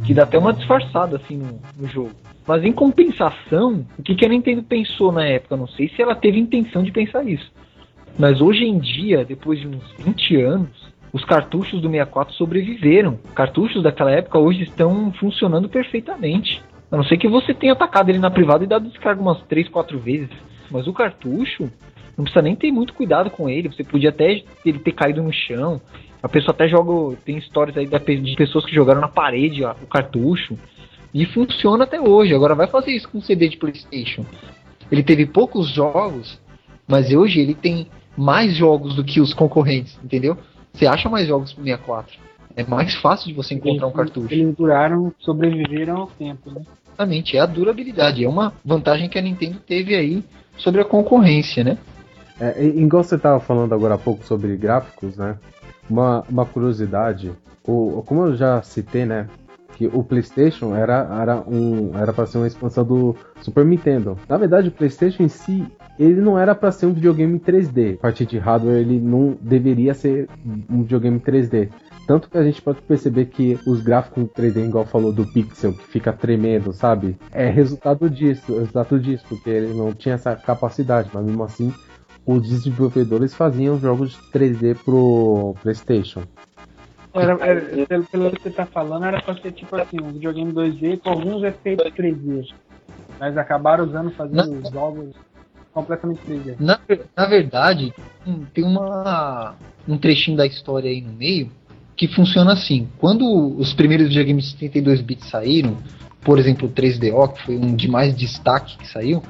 Que dá até uma disfarçada assim no, no jogo. Mas em compensação, o que, que a Nintendo pensou na época? Não sei se ela teve intenção de pensar isso. Mas hoje em dia, depois de uns 20 anos, os cartuchos do 64 sobreviveram. Cartuchos daquela época hoje estão funcionando perfeitamente. A não ser que você tenha atacado ele na privada e dado descarga umas 3, 4 vezes. Mas o cartucho, não precisa nem ter muito cuidado com ele. Você podia até ele ter caído no chão. A pessoa até joga. Tem histórias aí de pessoas que jogaram na parede ó, o cartucho. E funciona até hoje. Agora vai fazer isso com CD de PlayStation. Ele teve poucos jogos, mas hoje ele tem mais jogos do que os concorrentes, entendeu? Você acha mais jogos pro 64. É mais fácil de você encontrar um cartucho. Eles duraram, sobreviveram ao tempo, né? Exatamente, é a durabilidade. É uma vantagem que a Nintendo teve aí sobre a concorrência, né? É, igual você estava falando agora há pouco sobre gráficos, né? Uma, uma curiosidade, o, como eu já citei, né? Que o PlayStation era era um era para ser uma expansão do Super Nintendo. Na verdade, o PlayStation em si ele não era para ser um videogame 3D. A partir de hardware, ele não deveria ser um videogame 3D. Tanto que a gente pode perceber que os gráficos 3D, igual falou do Pixel, que fica tremendo, sabe? É resultado disso, resultado disso, porque ele não tinha essa capacidade, mas mesmo assim os desenvolvedores faziam jogos 3D pro PlayStation. Era, era, pelo, pelo que você tá falando, era pra ser tipo assim, um videogame 2D com alguns efeitos 3D. Mas acabaram usando fazendo jogos completamente 3D. Na, na verdade, tem uma, um trechinho da história aí no meio que funciona assim. Quando os primeiros videogames de 32 bits saíram, por exemplo, o 3DO, que foi um de mais destaque que saiu,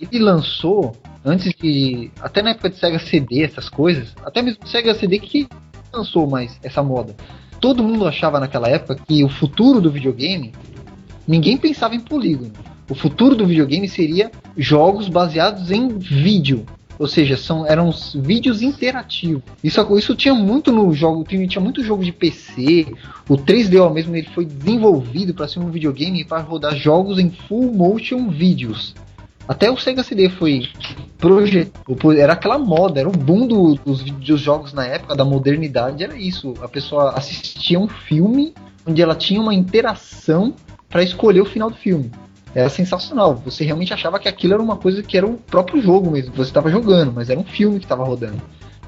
ele lançou antes de até na época de Sega CD, essas coisas, até mesmo Sega CD que lançou mais essa moda. Todo mundo achava naquela época que o futuro do videogame ninguém pensava em polígono. O futuro do videogame seria jogos baseados em vídeo, ou seja, são, eram vídeos interativos. Isso, isso tinha muito no jogo, tinha, tinha muito jogo de PC. O 3DO mesmo ele foi desenvolvido para ser um videogame para rodar jogos em full motion vídeos. Até o Sega CD foi projetado, era aquela moda, era o boom do, dos, jogos na época da modernidade, era isso. A pessoa assistia um filme onde ela tinha uma interação para escolher o final do filme. Era sensacional. Você realmente achava que aquilo era uma coisa que era o próprio jogo mesmo, você estava jogando, mas era um filme que estava rodando.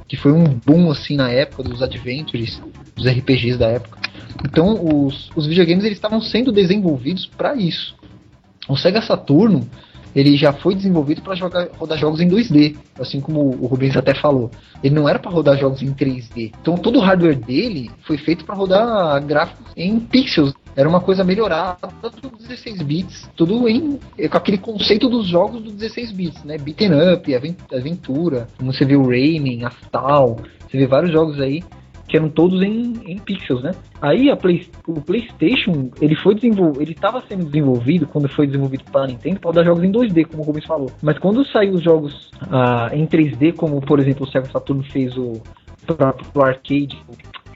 Que foi um boom assim na época dos adventures, dos RPGs da época. Então os, os videogames eles estavam sendo desenvolvidos para isso. O Sega Saturno ele já foi desenvolvido para rodar jogos em 2D, assim como o Rubens até falou. Ele não era para rodar jogos em 3D. Então todo o hardware dele foi feito para rodar gráficos em pixels. Era uma coisa melhorada do 16 bits, tudo em com aquele conceito dos jogos do 16 bits, né? Beaten up, aventura, como você o Rayman, Aftal, você vê vários jogos aí que eram todos em, em pixels, né? Aí Play, o PlayStation, ele foi desenvolvido, ele estava sendo desenvolvido quando foi desenvolvido para a Nintendo para dar jogos em 2D, como o Rubens falou. Mas quando saiu os jogos ah, em 3D, como por exemplo o Sega Saturn fez o próprio arcade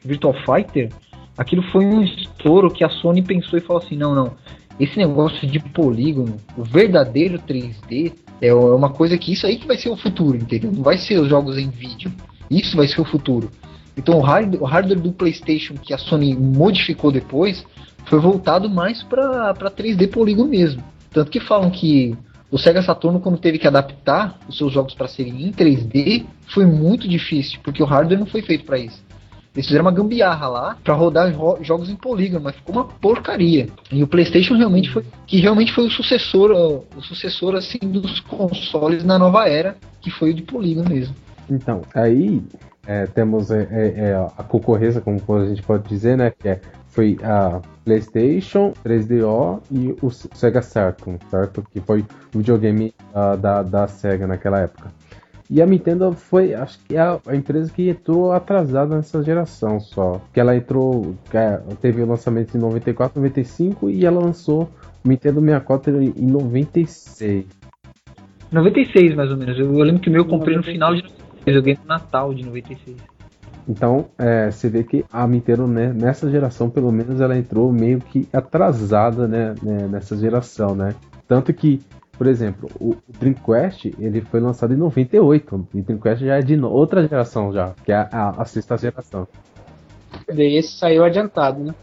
Virtual Fighter, aquilo foi um estouro que a Sony pensou e falou assim: não, não, esse negócio de polígono, o verdadeiro 3D, é uma coisa que isso aí que vai ser o futuro, entendeu? Não vai ser os jogos em vídeo. Isso vai ser o futuro. Então o hardware, o hardware do PlayStation que a Sony modificou depois foi voltado mais para 3D polígono mesmo. Tanto que falam que o Sega Saturno, quando teve que adaptar os seus jogos para serem em 3D, foi muito difícil, porque o hardware não foi feito para isso. Eles fizeram uma gambiarra lá para rodar jogos em polígono, mas ficou uma porcaria. E o PlayStation realmente foi que realmente foi o sucessor, o sucessor assim dos consoles na nova era, que foi o de polígono mesmo. Então, aí é, temos é, é, é, a concorrência, como a gente pode dizer, né? Que é, foi a PlayStation 3DO e o Sega Saturn, certo? Que foi o videogame uh, da, da Sega naquela época. E a Nintendo foi, acho que é a, a, empresa que entrou atrasada nessa geração só. Que ela entrou, é, teve o lançamento em 94, 95 e ela lançou o Nintendo 64 em 96. 96 mais ou menos. Eu, eu lembro que o meu eu comprei no final de eu joguei no Natal de 96. Então, é, você vê que a Nintendo, né, nessa geração, pelo menos, ela entrou meio que atrasada, né, né nessa geração, né? Tanto que, por exemplo, o, Dreamcast, ele foi lançado em 98. O Dreamcast já é de outra geração já, que é a, a, a sexta geração. Daí esse saiu adiantado, né?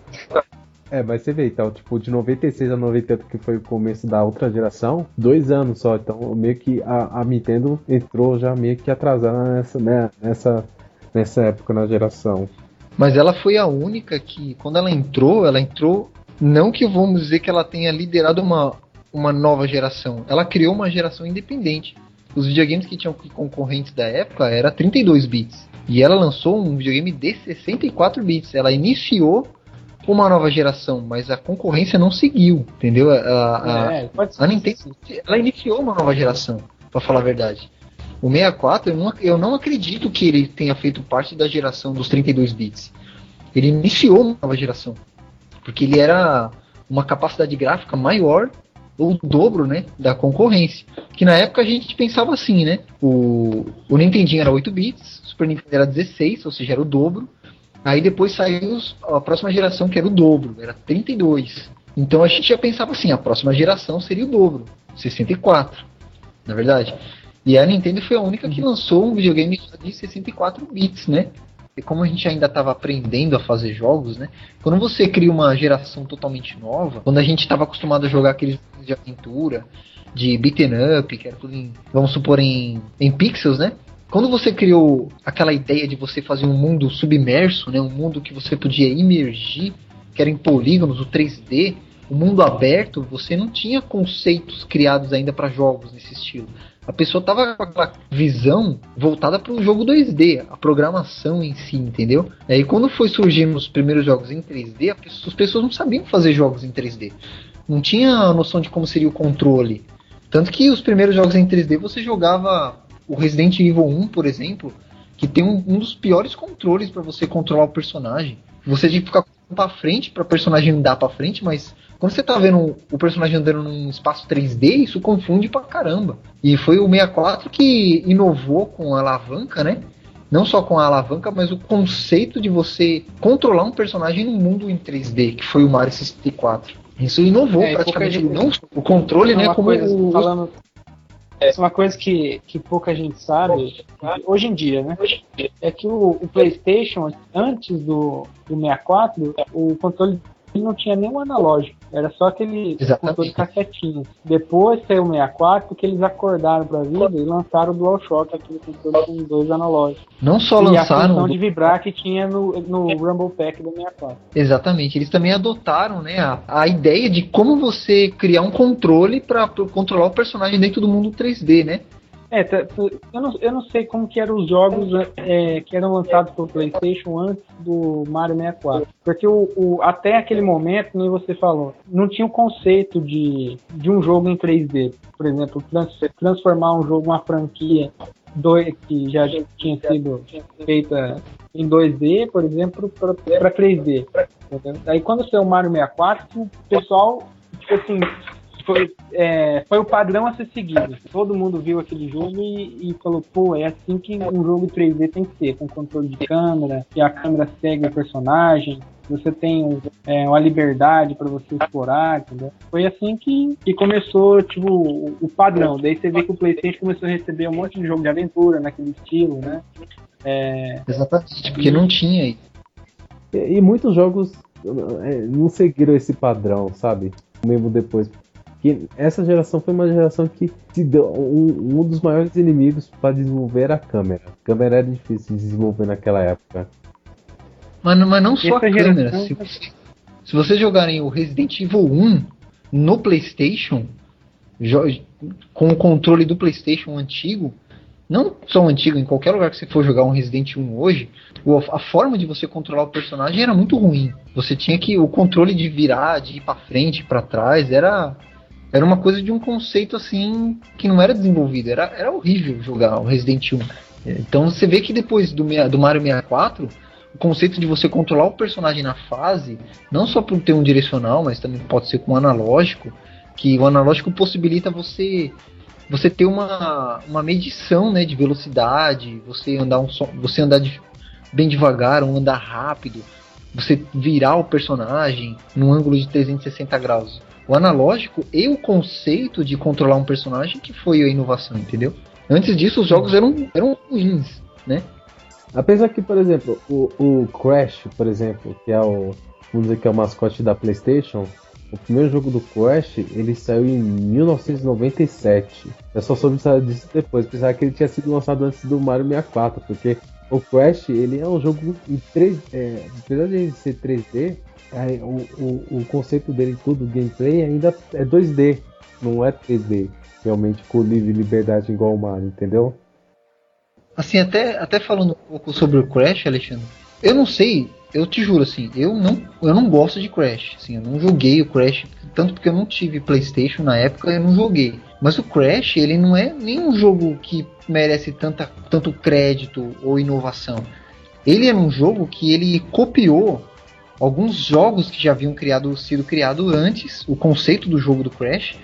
É, mas você vê, então, tipo, de 96 a 98, que foi o começo da outra geração, dois anos só. Então, meio que a, a Nintendo entrou já meio que atrasada nessa, né, nessa, nessa época na geração. Mas ela foi a única que, quando ela entrou, ela entrou. Não que vamos dizer que ela tenha liderado uma, uma nova geração. Ela criou uma geração independente. Os videogames que tinham concorrentes da época era 32 bits. E ela lançou um videogame de 64 bits. Ela iniciou uma nova geração, mas a concorrência não seguiu, entendeu? A, a, é, a Nintendo ela iniciou uma nova geração, para falar a verdade. O 64, eu não, eu não acredito que ele tenha feito parte da geração dos 32 bits. Ele iniciou uma nova geração, porque ele era uma capacidade gráfica maior o dobro, né, da concorrência. Que na época a gente pensava assim, né? O, o Nintendinho era 8 bits, o Super Nintendo era 16, ou seja, era o dobro. Aí depois saiu a próxima geração, que era o dobro, era 32. Então a gente já pensava assim, a próxima geração seria o dobro, 64, na verdade. E a Nintendo foi a única que lançou um videogame de 64 bits, né? E como a gente ainda estava aprendendo a fazer jogos, né? Quando você cria uma geração totalmente nova, quando a gente estava acostumado a jogar aqueles de aventura, de beaten up, que era tudo em, vamos supor, em, em pixels, né? Quando você criou aquela ideia de você fazer um mundo submerso, né, um mundo que você podia imergir, que era em polígonos, o 3D, o mundo aberto, você não tinha conceitos criados ainda para jogos nesse estilo. A pessoa tava com aquela visão voltada para o jogo 2D, a programação em si, entendeu? Aí quando foi surgindo os primeiros jogos em 3D, as pessoas não sabiam fazer jogos em 3D. Não tinha a noção de como seria o controle. Tanto que os primeiros jogos em 3D você jogava o Resident Evil 1, por exemplo, que tem um, um dos piores controles para você controlar o personagem. Você tem que ficar para frente para o personagem andar para frente, mas quando você tá vendo o personagem andando num espaço 3D, isso confunde pra caramba. E foi o 64 que inovou com a alavanca, né? Não só com a alavanca, mas o conceito de você controlar um personagem num mundo em 3D, que foi o Mario 64. Isso inovou é, praticamente. Não, o controle, né? Como coisa, o, falando, é uma coisa que, que pouca gente sabe, hoje em dia, né? É que o, o PlayStation, antes do, do 64, o controle não tinha nenhum analógico, era só aquele controle cassetinho. Depois saiu o 64, que eles acordaram pra vida e lançaram o DualShock, aquele controle com dois analógicos. Não só e a lançaram. função de vibrar que tinha no, no Rumble Pack do 64. Exatamente, eles também adotaram né, a, a ideia de como você criar um controle para controlar o personagem dentro do mundo 3D, né? É, tá- eu não, eu não sei como que eram os jogos é, que eram lançados pro Playstation antes do Mario 64. Porque o, o- até aquele momento, nem você falou, não tinha o conceito de, de um jogo em 3D. Por exemplo, trans- transformar um jogo, uma franquia que já tinha sido feita em 2D, por exemplo, para 3D. entendeu? Aí quando saiu o Mario 64, o pessoal, tipo assim, foi, é, foi o padrão a ser seguido. Todo mundo viu aquele jogo e, e falou, pô, é assim que um jogo 3D tem que ser, com controle de câmera, que a câmera segue o personagem, você tem é, uma liberdade para você explorar, entendeu? Foi assim que, que começou, tipo, o, o padrão. Daí você vê que o Playstation começou a receber um monte de jogo de aventura naquele estilo, né? É, Exatamente, porque não tinha isso. E, e muitos jogos é, não seguiram esse padrão, sabe? Mesmo depois. Que essa geração foi uma geração que se deu um, um dos maiores inimigos para desenvolver era a câmera. A câmera era difícil de desenvolver naquela época. Mas, não- mas não só a Essa câmera. geração- Se, você- se vocês jogarem o Resident Evil 1 no PlayStation, com o controle do PlayStation antigo, não só o antigo, em qualquer lugar que você for jogar um Resident 1 hoje, a forma de você controlar o personagem era muito ruim. Você tinha que o controle de virar, de ir pra frente, pra trás, era era uma coisa de um conceito assim que não era desenvolvido, era, era horrível jogar o Resident 1. Então você vê que depois do, do Mario 64, o conceito de você controlar o personagem na fase, não só por ter um direcional, mas também pode ser com um analógico, que o analógico possibilita você você ter uma, uma medição né, de velocidade, você andar um você andar de- bem devagar, ou andar rápido, você virar o personagem num ângulo de 360 graus. O analógico e o conceito de controlar um personagem que foi a inovação, entendeu? Antes disso os jogos eram, eram ruins, né? Apesar que, por exemplo, o, o Crash, por exemplo, que é o, vamos dizer que é o mascote da PlayStation, o primeiro jogo do Crash, ele saiu em 1997. Eu só soube disso depois, pensava que ele tinha sido lançado antes do Mario 64, porque o Crash, ele é um jogo em 3 é, apesar de ele ser 3D, é, o, o, o conceito dele tudo, o gameplay ainda é 2D, não é 3D, realmente com livre liberdade igual o Mario, entendeu? Assim, até, até falando um pouco sobre o Crash, Alexandre, eu não sei, eu te juro, assim, eu não, eu não gosto de Crash. Assim, eu não joguei o Crash, tanto porque eu não tive PlayStation na época, eu não joguei. Mas o Crash, ele não é nenhum jogo que merece tanta, tanto crédito ou inovação. Ele é um jogo que ele copiou alguns jogos que já haviam criado, sido criado antes. O conceito do jogo do Crash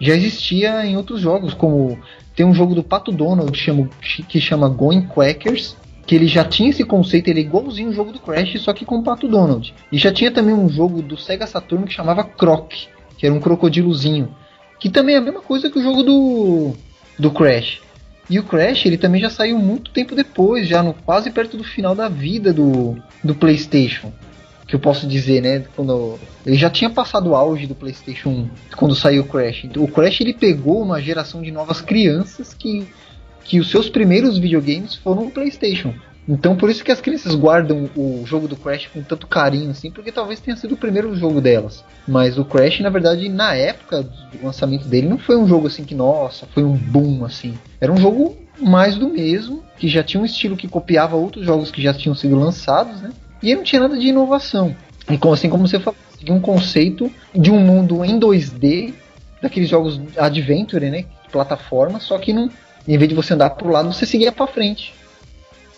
já existia em outros jogos, como tem um jogo do Pato Donald que chama, que chama Going Quackers, que ele já tinha esse conceito, ele é igualzinho o jogo do Crash, só que com o Pato Donald. E já tinha também um jogo do Sega Saturn que chamava Croc, que era um crocodilozinho, que também é a mesma coisa que o jogo do, do Crash. E o Crash, ele também já saiu muito tempo depois, já no quase perto do final da vida do, do PlayStation. Que eu posso dizer, né? Quando ele já tinha passado o auge do PlayStation 1 quando saiu o Crash. O Crash ele pegou uma geração de novas crianças que que os seus primeiros videogames foram no PlayStation. Então por isso que as crianças guardam o jogo do Crash com tanto carinho assim, porque talvez tenha sido o primeiro jogo delas. Mas o Crash, na verdade, na época do lançamento dele, não foi um jogo assim que, nossa, foi um boom assim. Era um jogo mais do mesmo, que já tinha um estilo que copiava outros jogos que já tinham sido lançados, né? E não tinha nada de inovação. E como, assim como você falou, seguia um conceito de um mundo em 2D, daqueles jogos adventure, né? Plataforma, só que não, em vez de você andar pro lado, você seguia para frente.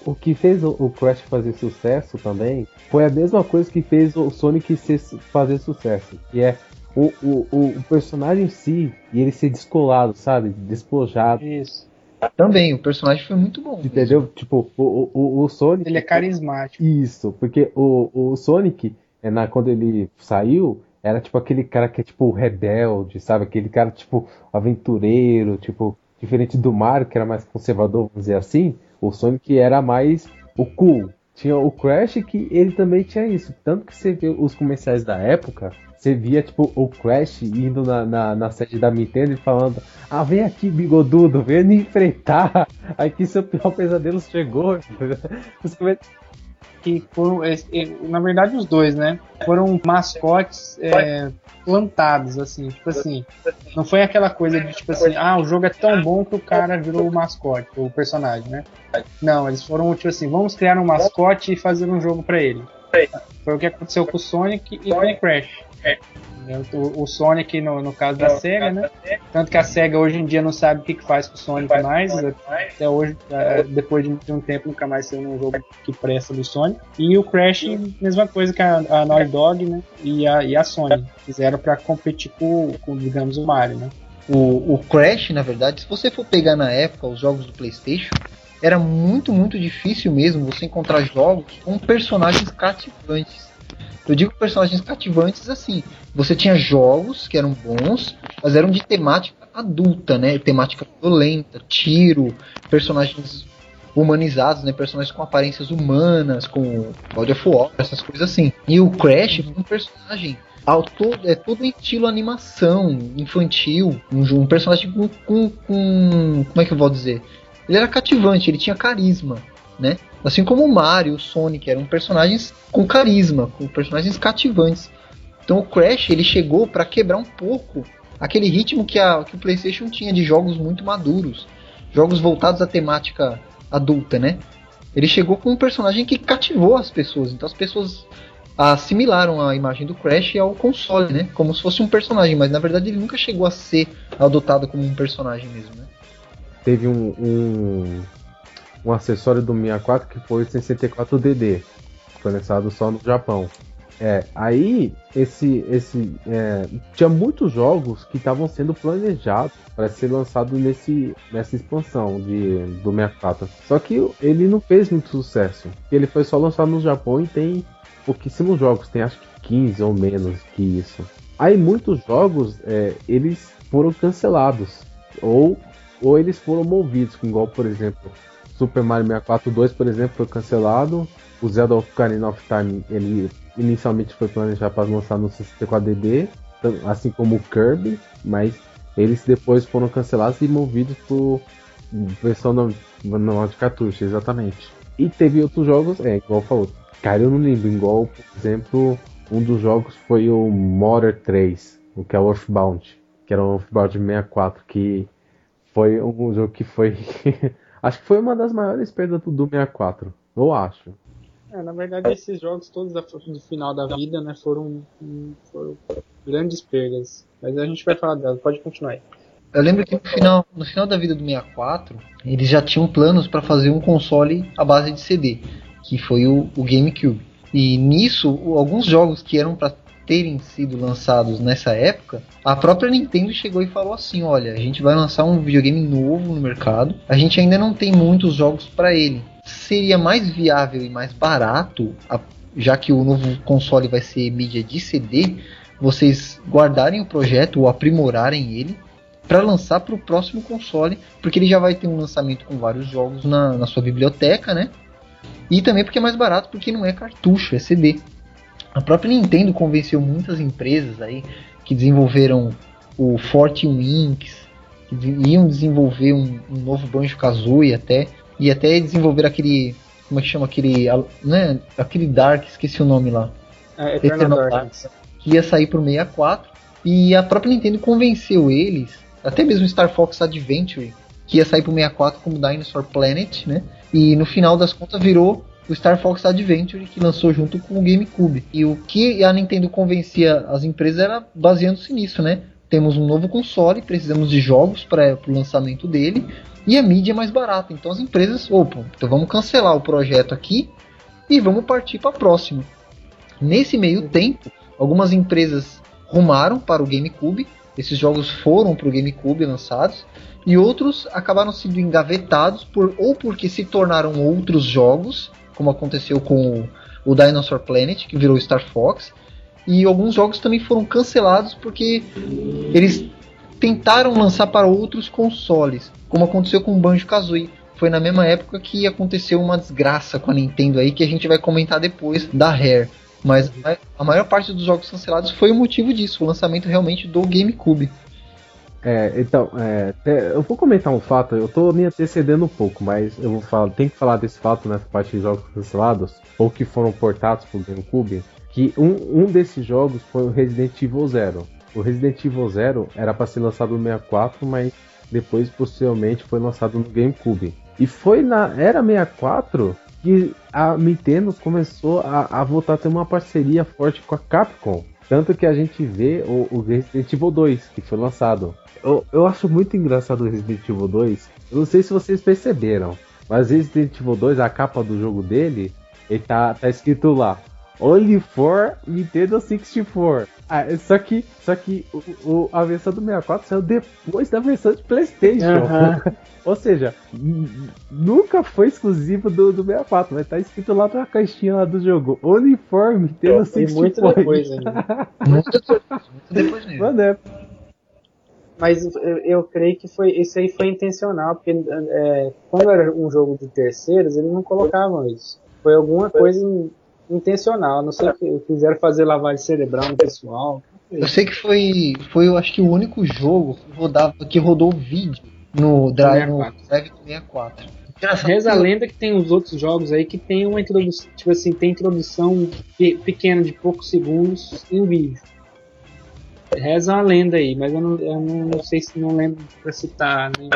O que fez o, o Crash fazer sucesso também foi a mesma coisa que fez o Sonic ser, fazer sucesso, que é o, o, o personagem em si e ele ser descolado, sabe? Despojado. Isso. Também, o personagem foi muito bom. Entendeu? Mesmo. Tipo, o, o, o Sonic. Ele é carismático. Isso, porque o, o Sonic, é, na, quando ele saiu, era tipo aquele cara que é tipo rebelde, sabe? Aquele cara tipo aventureiro, tipo, diferente do Mario, que era mais conservador, vamos dizer assim, o Sonic era mais o cool, tinha o Crash que ele também tinha isso. Tanto que você vê os comerciais da época, você via, tipo, o Crash indo na, na, na sede da Nintendo e falando: Ah, vem aqui, bigodudo, vem me enfrentar. (laughs) Aí que seu pior pesadelo chegou. (laughs) que foram, na verdade, os dois, né? Foram mascotes é, plantados, assim, tipo assim. Não foi aquela coisa de tipo assim, ah, o jogo é tão bom que o cara virou o mascote, o personagem, né? Não, eles foram tipo assim, vamos criar um mascote e fazer um jogo para ele. Foi o que aconteceu com o Sonic e com o Crash. O, o Sonic, no, no caso da SEGA, né? Tanto que a SEGA hoje em dia não sabe o que, que faz com o Sonic mais. Até hoje, é, depois de um tempo, nunca mais saiu um jogo que presta do Sonic. E o Crash, mesma coisa que a, a Naughty Dog né? e, a, e a Sony. Fizeram para competir com, com, digamos, o Mario, né? O, o Crash, na verdade, se você for pegar na época os jogos do PlayStation, era muito, muito difícil mesmo você encontrar jogos com personagens cativantes. Eu digo personagens cativantes assim. Você tinha jogos que eram bons, mas eram de temática adulta, né? Temática violenta, tiro, personagens humanizados, né? Personagens com aparências humanas, com God of War, essas coisas assim. E o Crash foi um personagem todo, é todo estilo animação infantil, um, um personagem com, com, com, como é que eu vou dizer? Ele era cativante, ele tinha carisma, né? Assim como o Mario, o Sonic, eram personagens com carisma, com personagens cativantes. Então o Crash ele chegou para quebrar um pouco aquele ritmo que, a, que o PlayStation tinha de jogos muito maduros, jogos voltados à temática adulta, né? Ele chegou com um personagem que cativou as pessoas, então as pessoas assimilaram a imagem do Crash ao console, né? Como se fosse um personagem, mas na verdade ele nunca chegou a ser adotado como um personagem mesmo, né? Teve um, um um acessório do 64 que foi o 64DD, foi lançado só no Japão. É, aí esse, esse é, tinha muitos jogos que estavam sendo planejados para ser lançado nesse, nessa expansão de, do 64. Só que ele não fez muito sucesso. Ele foi só lançado no Japão e tem pouquíssimos jogos, tem acho que 15 ou menos que isso. Aí muitos jogos é, eles foram cancelados ou, ou eles foram movidos, igual por exemplo Super Mario 64 2, por exemplo, foi cancelado. O Zelda Ocarina of Time, ele inicialmente foi planejado para lançar no 64DD, assim como o Kirby, mas eles depois foram cancelados e movidos por versão não de cartucho, exatamente. E teve outros jogos, é, igual falou. Cara, eu não lembro, igual, por exemplo, um dos jogos foi o Motor 3, o que é o Earthbound, que era um Earthbound 64, que foi um jogo que foi (laughs) Acho que foi uma das maiores perdas do Doom 64. Eu acho. É, na verdade, esses jogos todos do final da vida, né, foram, foram grandes perdas. Mas a gente vai falar delas, pode continuar aí. Eu lembro que no final, no final da vida do 64, eles já tinham planos para fazer um console à base de CD, que foi o, o GameCube. E nisso, alguns jogos que eram para terem sido lançados nessa época, a própria Nintendo chegou e falou assim: olha, a gente vai lançar um videogame novo no mercado, a gente ainda não tem muitos jogos para ele. Seria mais viável e mais barato, já que o novo console vai ser mídia de CD, vocês guardarem o projeto ou aprimorarem ele para lançar para o próximo console, porque ele já vai ter um lançamento com vários jogos na, na sua biblioteca, né? E também porque é mais barato, porque não é cartucho, é CD. A própria Nintendo convenceu muitas empresas aí que desenvolveram o Fortune Inks, que iam desenvolver um, um novo Banjo Kazooie até, e até desenvolver aquele, como é que chama aquele, né, aquele Dark, esqueci o nome lá. É, Eternal, Eternal Dark, que ia sair pro 64, e a própria Nintendo convenceu eles, até mesmo Star Fox Adventure, que ia sair pro 64 como Dinosaur Planet, né? E no final das contas virou o Star Fox Adventure, que lançou junto com o GameCube. E o que a Nintendo convencia as empresas era baseando-se nisso, né? Temos um novo console, precisamos de jogos para o lançamento dele e a mídia é mais barata. Então as empresas, opa, então vamos cancelar o projeto aqui e vamos partir para a próxima. Nesse meio tempo, algumas empresas rumaram para o GameCube, esses jogos foram para o GameCube lançados e outros acabaram sendo engavetados por ou porque se tornaram outros jogos como aconteceu com o Dinosaur Planet, que virou Star Fox. E alguns jogos também foram cancelados porque eles tentaram lançar para outros consoles, como aconteceu com o Banjo Kazooie. foi na mesma época que aconteceu uma desgraça com a Nintendo aí que a gente vai comentar depois da Rare. Mas a maior parte dos jogos cancelados foi o motivo disso, o lançamento realmente do GameCube. É, então, é, eu vou comentar um fato, eu tô me antecedendo um pouco, mas eu vou falar, tem que falar desse fato nessa parte de jogos cancelados, ou que foram portados pro GameCube, que um, um desses jogos foi o Resident Evil Zero. O Resident Evil Zero era para ser lançado no 64, mas depois possivelmente foi lançado no GameCube. E foi na Era 64 que a Nintendo começou a, a voltar a ter uma parceria forte com a Capcom. Tanto que a gente vê o, o Resident Evil 2, que foi lançado. Eu, eu acho muito engraçado o Resident Evil 2. Eu não sei se vocês perceberam, mas Resident Evil 2, a capa do jogo dele, ele tá, tá escrito lá. Only for Nintendo 64. Ah, só que, só que o, o, a versão do 64 saiu depois da versão de PlayStation. Uhum. (laughs) Ou seja, nunca foi exclusivo do, do 64, mas tá escrito lá na caixinha lá do jogo. Uniforme Nintendo 64. (laughs) muito depois ainda. muito depois mesmo. Mano, é, mas eu, eu, creio que foi isso aí foi intencional, porque é, quando era um jogo de terceiros, eles não colocavam isso. Foi alguma coisa intencional. Não sei que quiseram fazer lavagem cerebral no pessoal. Eu sei que foi, foi eu acho que o único jogo que rodava, que rodou vídeo no Drive, no Drive 64. Reza a lenda que tem os outros jogos aí que tem uma introdução, tipo assim, tem introdução pequena de poucos segundos em vídeo. Reza a lenda aí, mas eu não, eu não sei se não lembro pra citar. Né?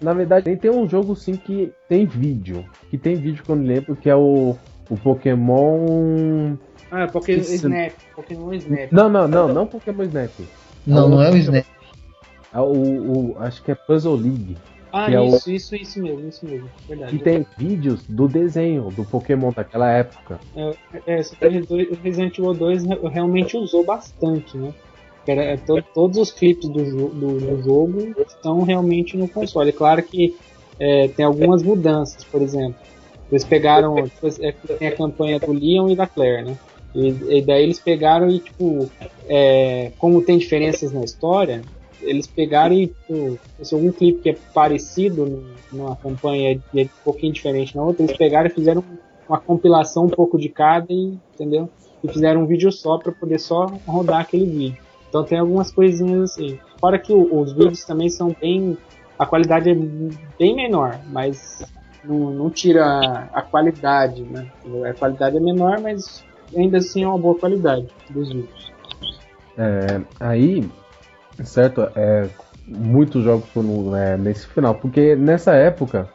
Na verdade, tem um jogo sim que tem vídeo. Que tem vídeo que eu lembro, que é o o Pokémon. Ah, Pokémon Snap. Pokémon Snap. Não, não, não, não Pokémon Snap. Não, não é o Snap. É o, o, acho que é Puzzle League. Ah, isso, é o... isso, isso mesmo, isso mesmo. Verdade. E tem vídeos do desenho do Pokémon daquela época. É, é o Resident Evil 2 realmente usou bastante, né? Era, é, to, todos os clipes do, do, do, jogo estão realmente no console. É claro que é, tem algumas mudanças, por exemplo. Eles pegaram. Tipo, é, tem a campanha do Leon e da Claire, né? E, e daí eles pegaram e, tipo, é, como tem diferenças na história, eles pegaram e, tipo, algum clipe que é parecido numa campanha e é um pouquinho diferente na outra, eles pegaram e fizeram uma compilação um pouco de cada, e, entendeu? E fizeram um vídeo só para poder só rodar aquele vídeo. Então tem algumas coisinhas assim. Fora que os vídeos também são bem. A qualidade é bem menor, mas não, não tira a qualidade, né? A qualidade é menor, mas ainda assim é uma boa qualidade dos vídeos. É, aí, certo, é, muitos jogos foram é, nesse final, porque nessa época,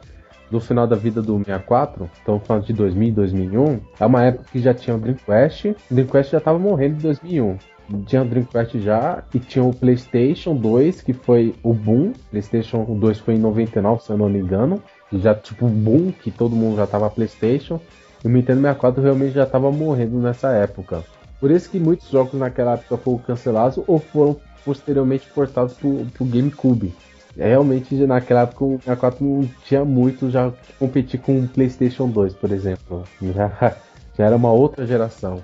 do final da vida do 64, então falando de 2000 2001, é uma época que já tinha o Dreamcast, o Dreamcast já estava morrendo em 2001 tinha o Dreamcast já e tinha o PlayStation 2, que foi o boom. PlayStation 2 foi em 99, se eu não me engano já tipo boom que todo mundo já tava PlayStation e o Nintendo 64 realmente já tava morrendo nessa época. Por isso que muitos jogos naquela época foram cancelados ou foram posteriormente portados pro, pro GameCube. Realmente naquela época o 64 não tinha muito já competir com o PlayStation 2, por exemplo. Já, (laughs) já era uma outra geração.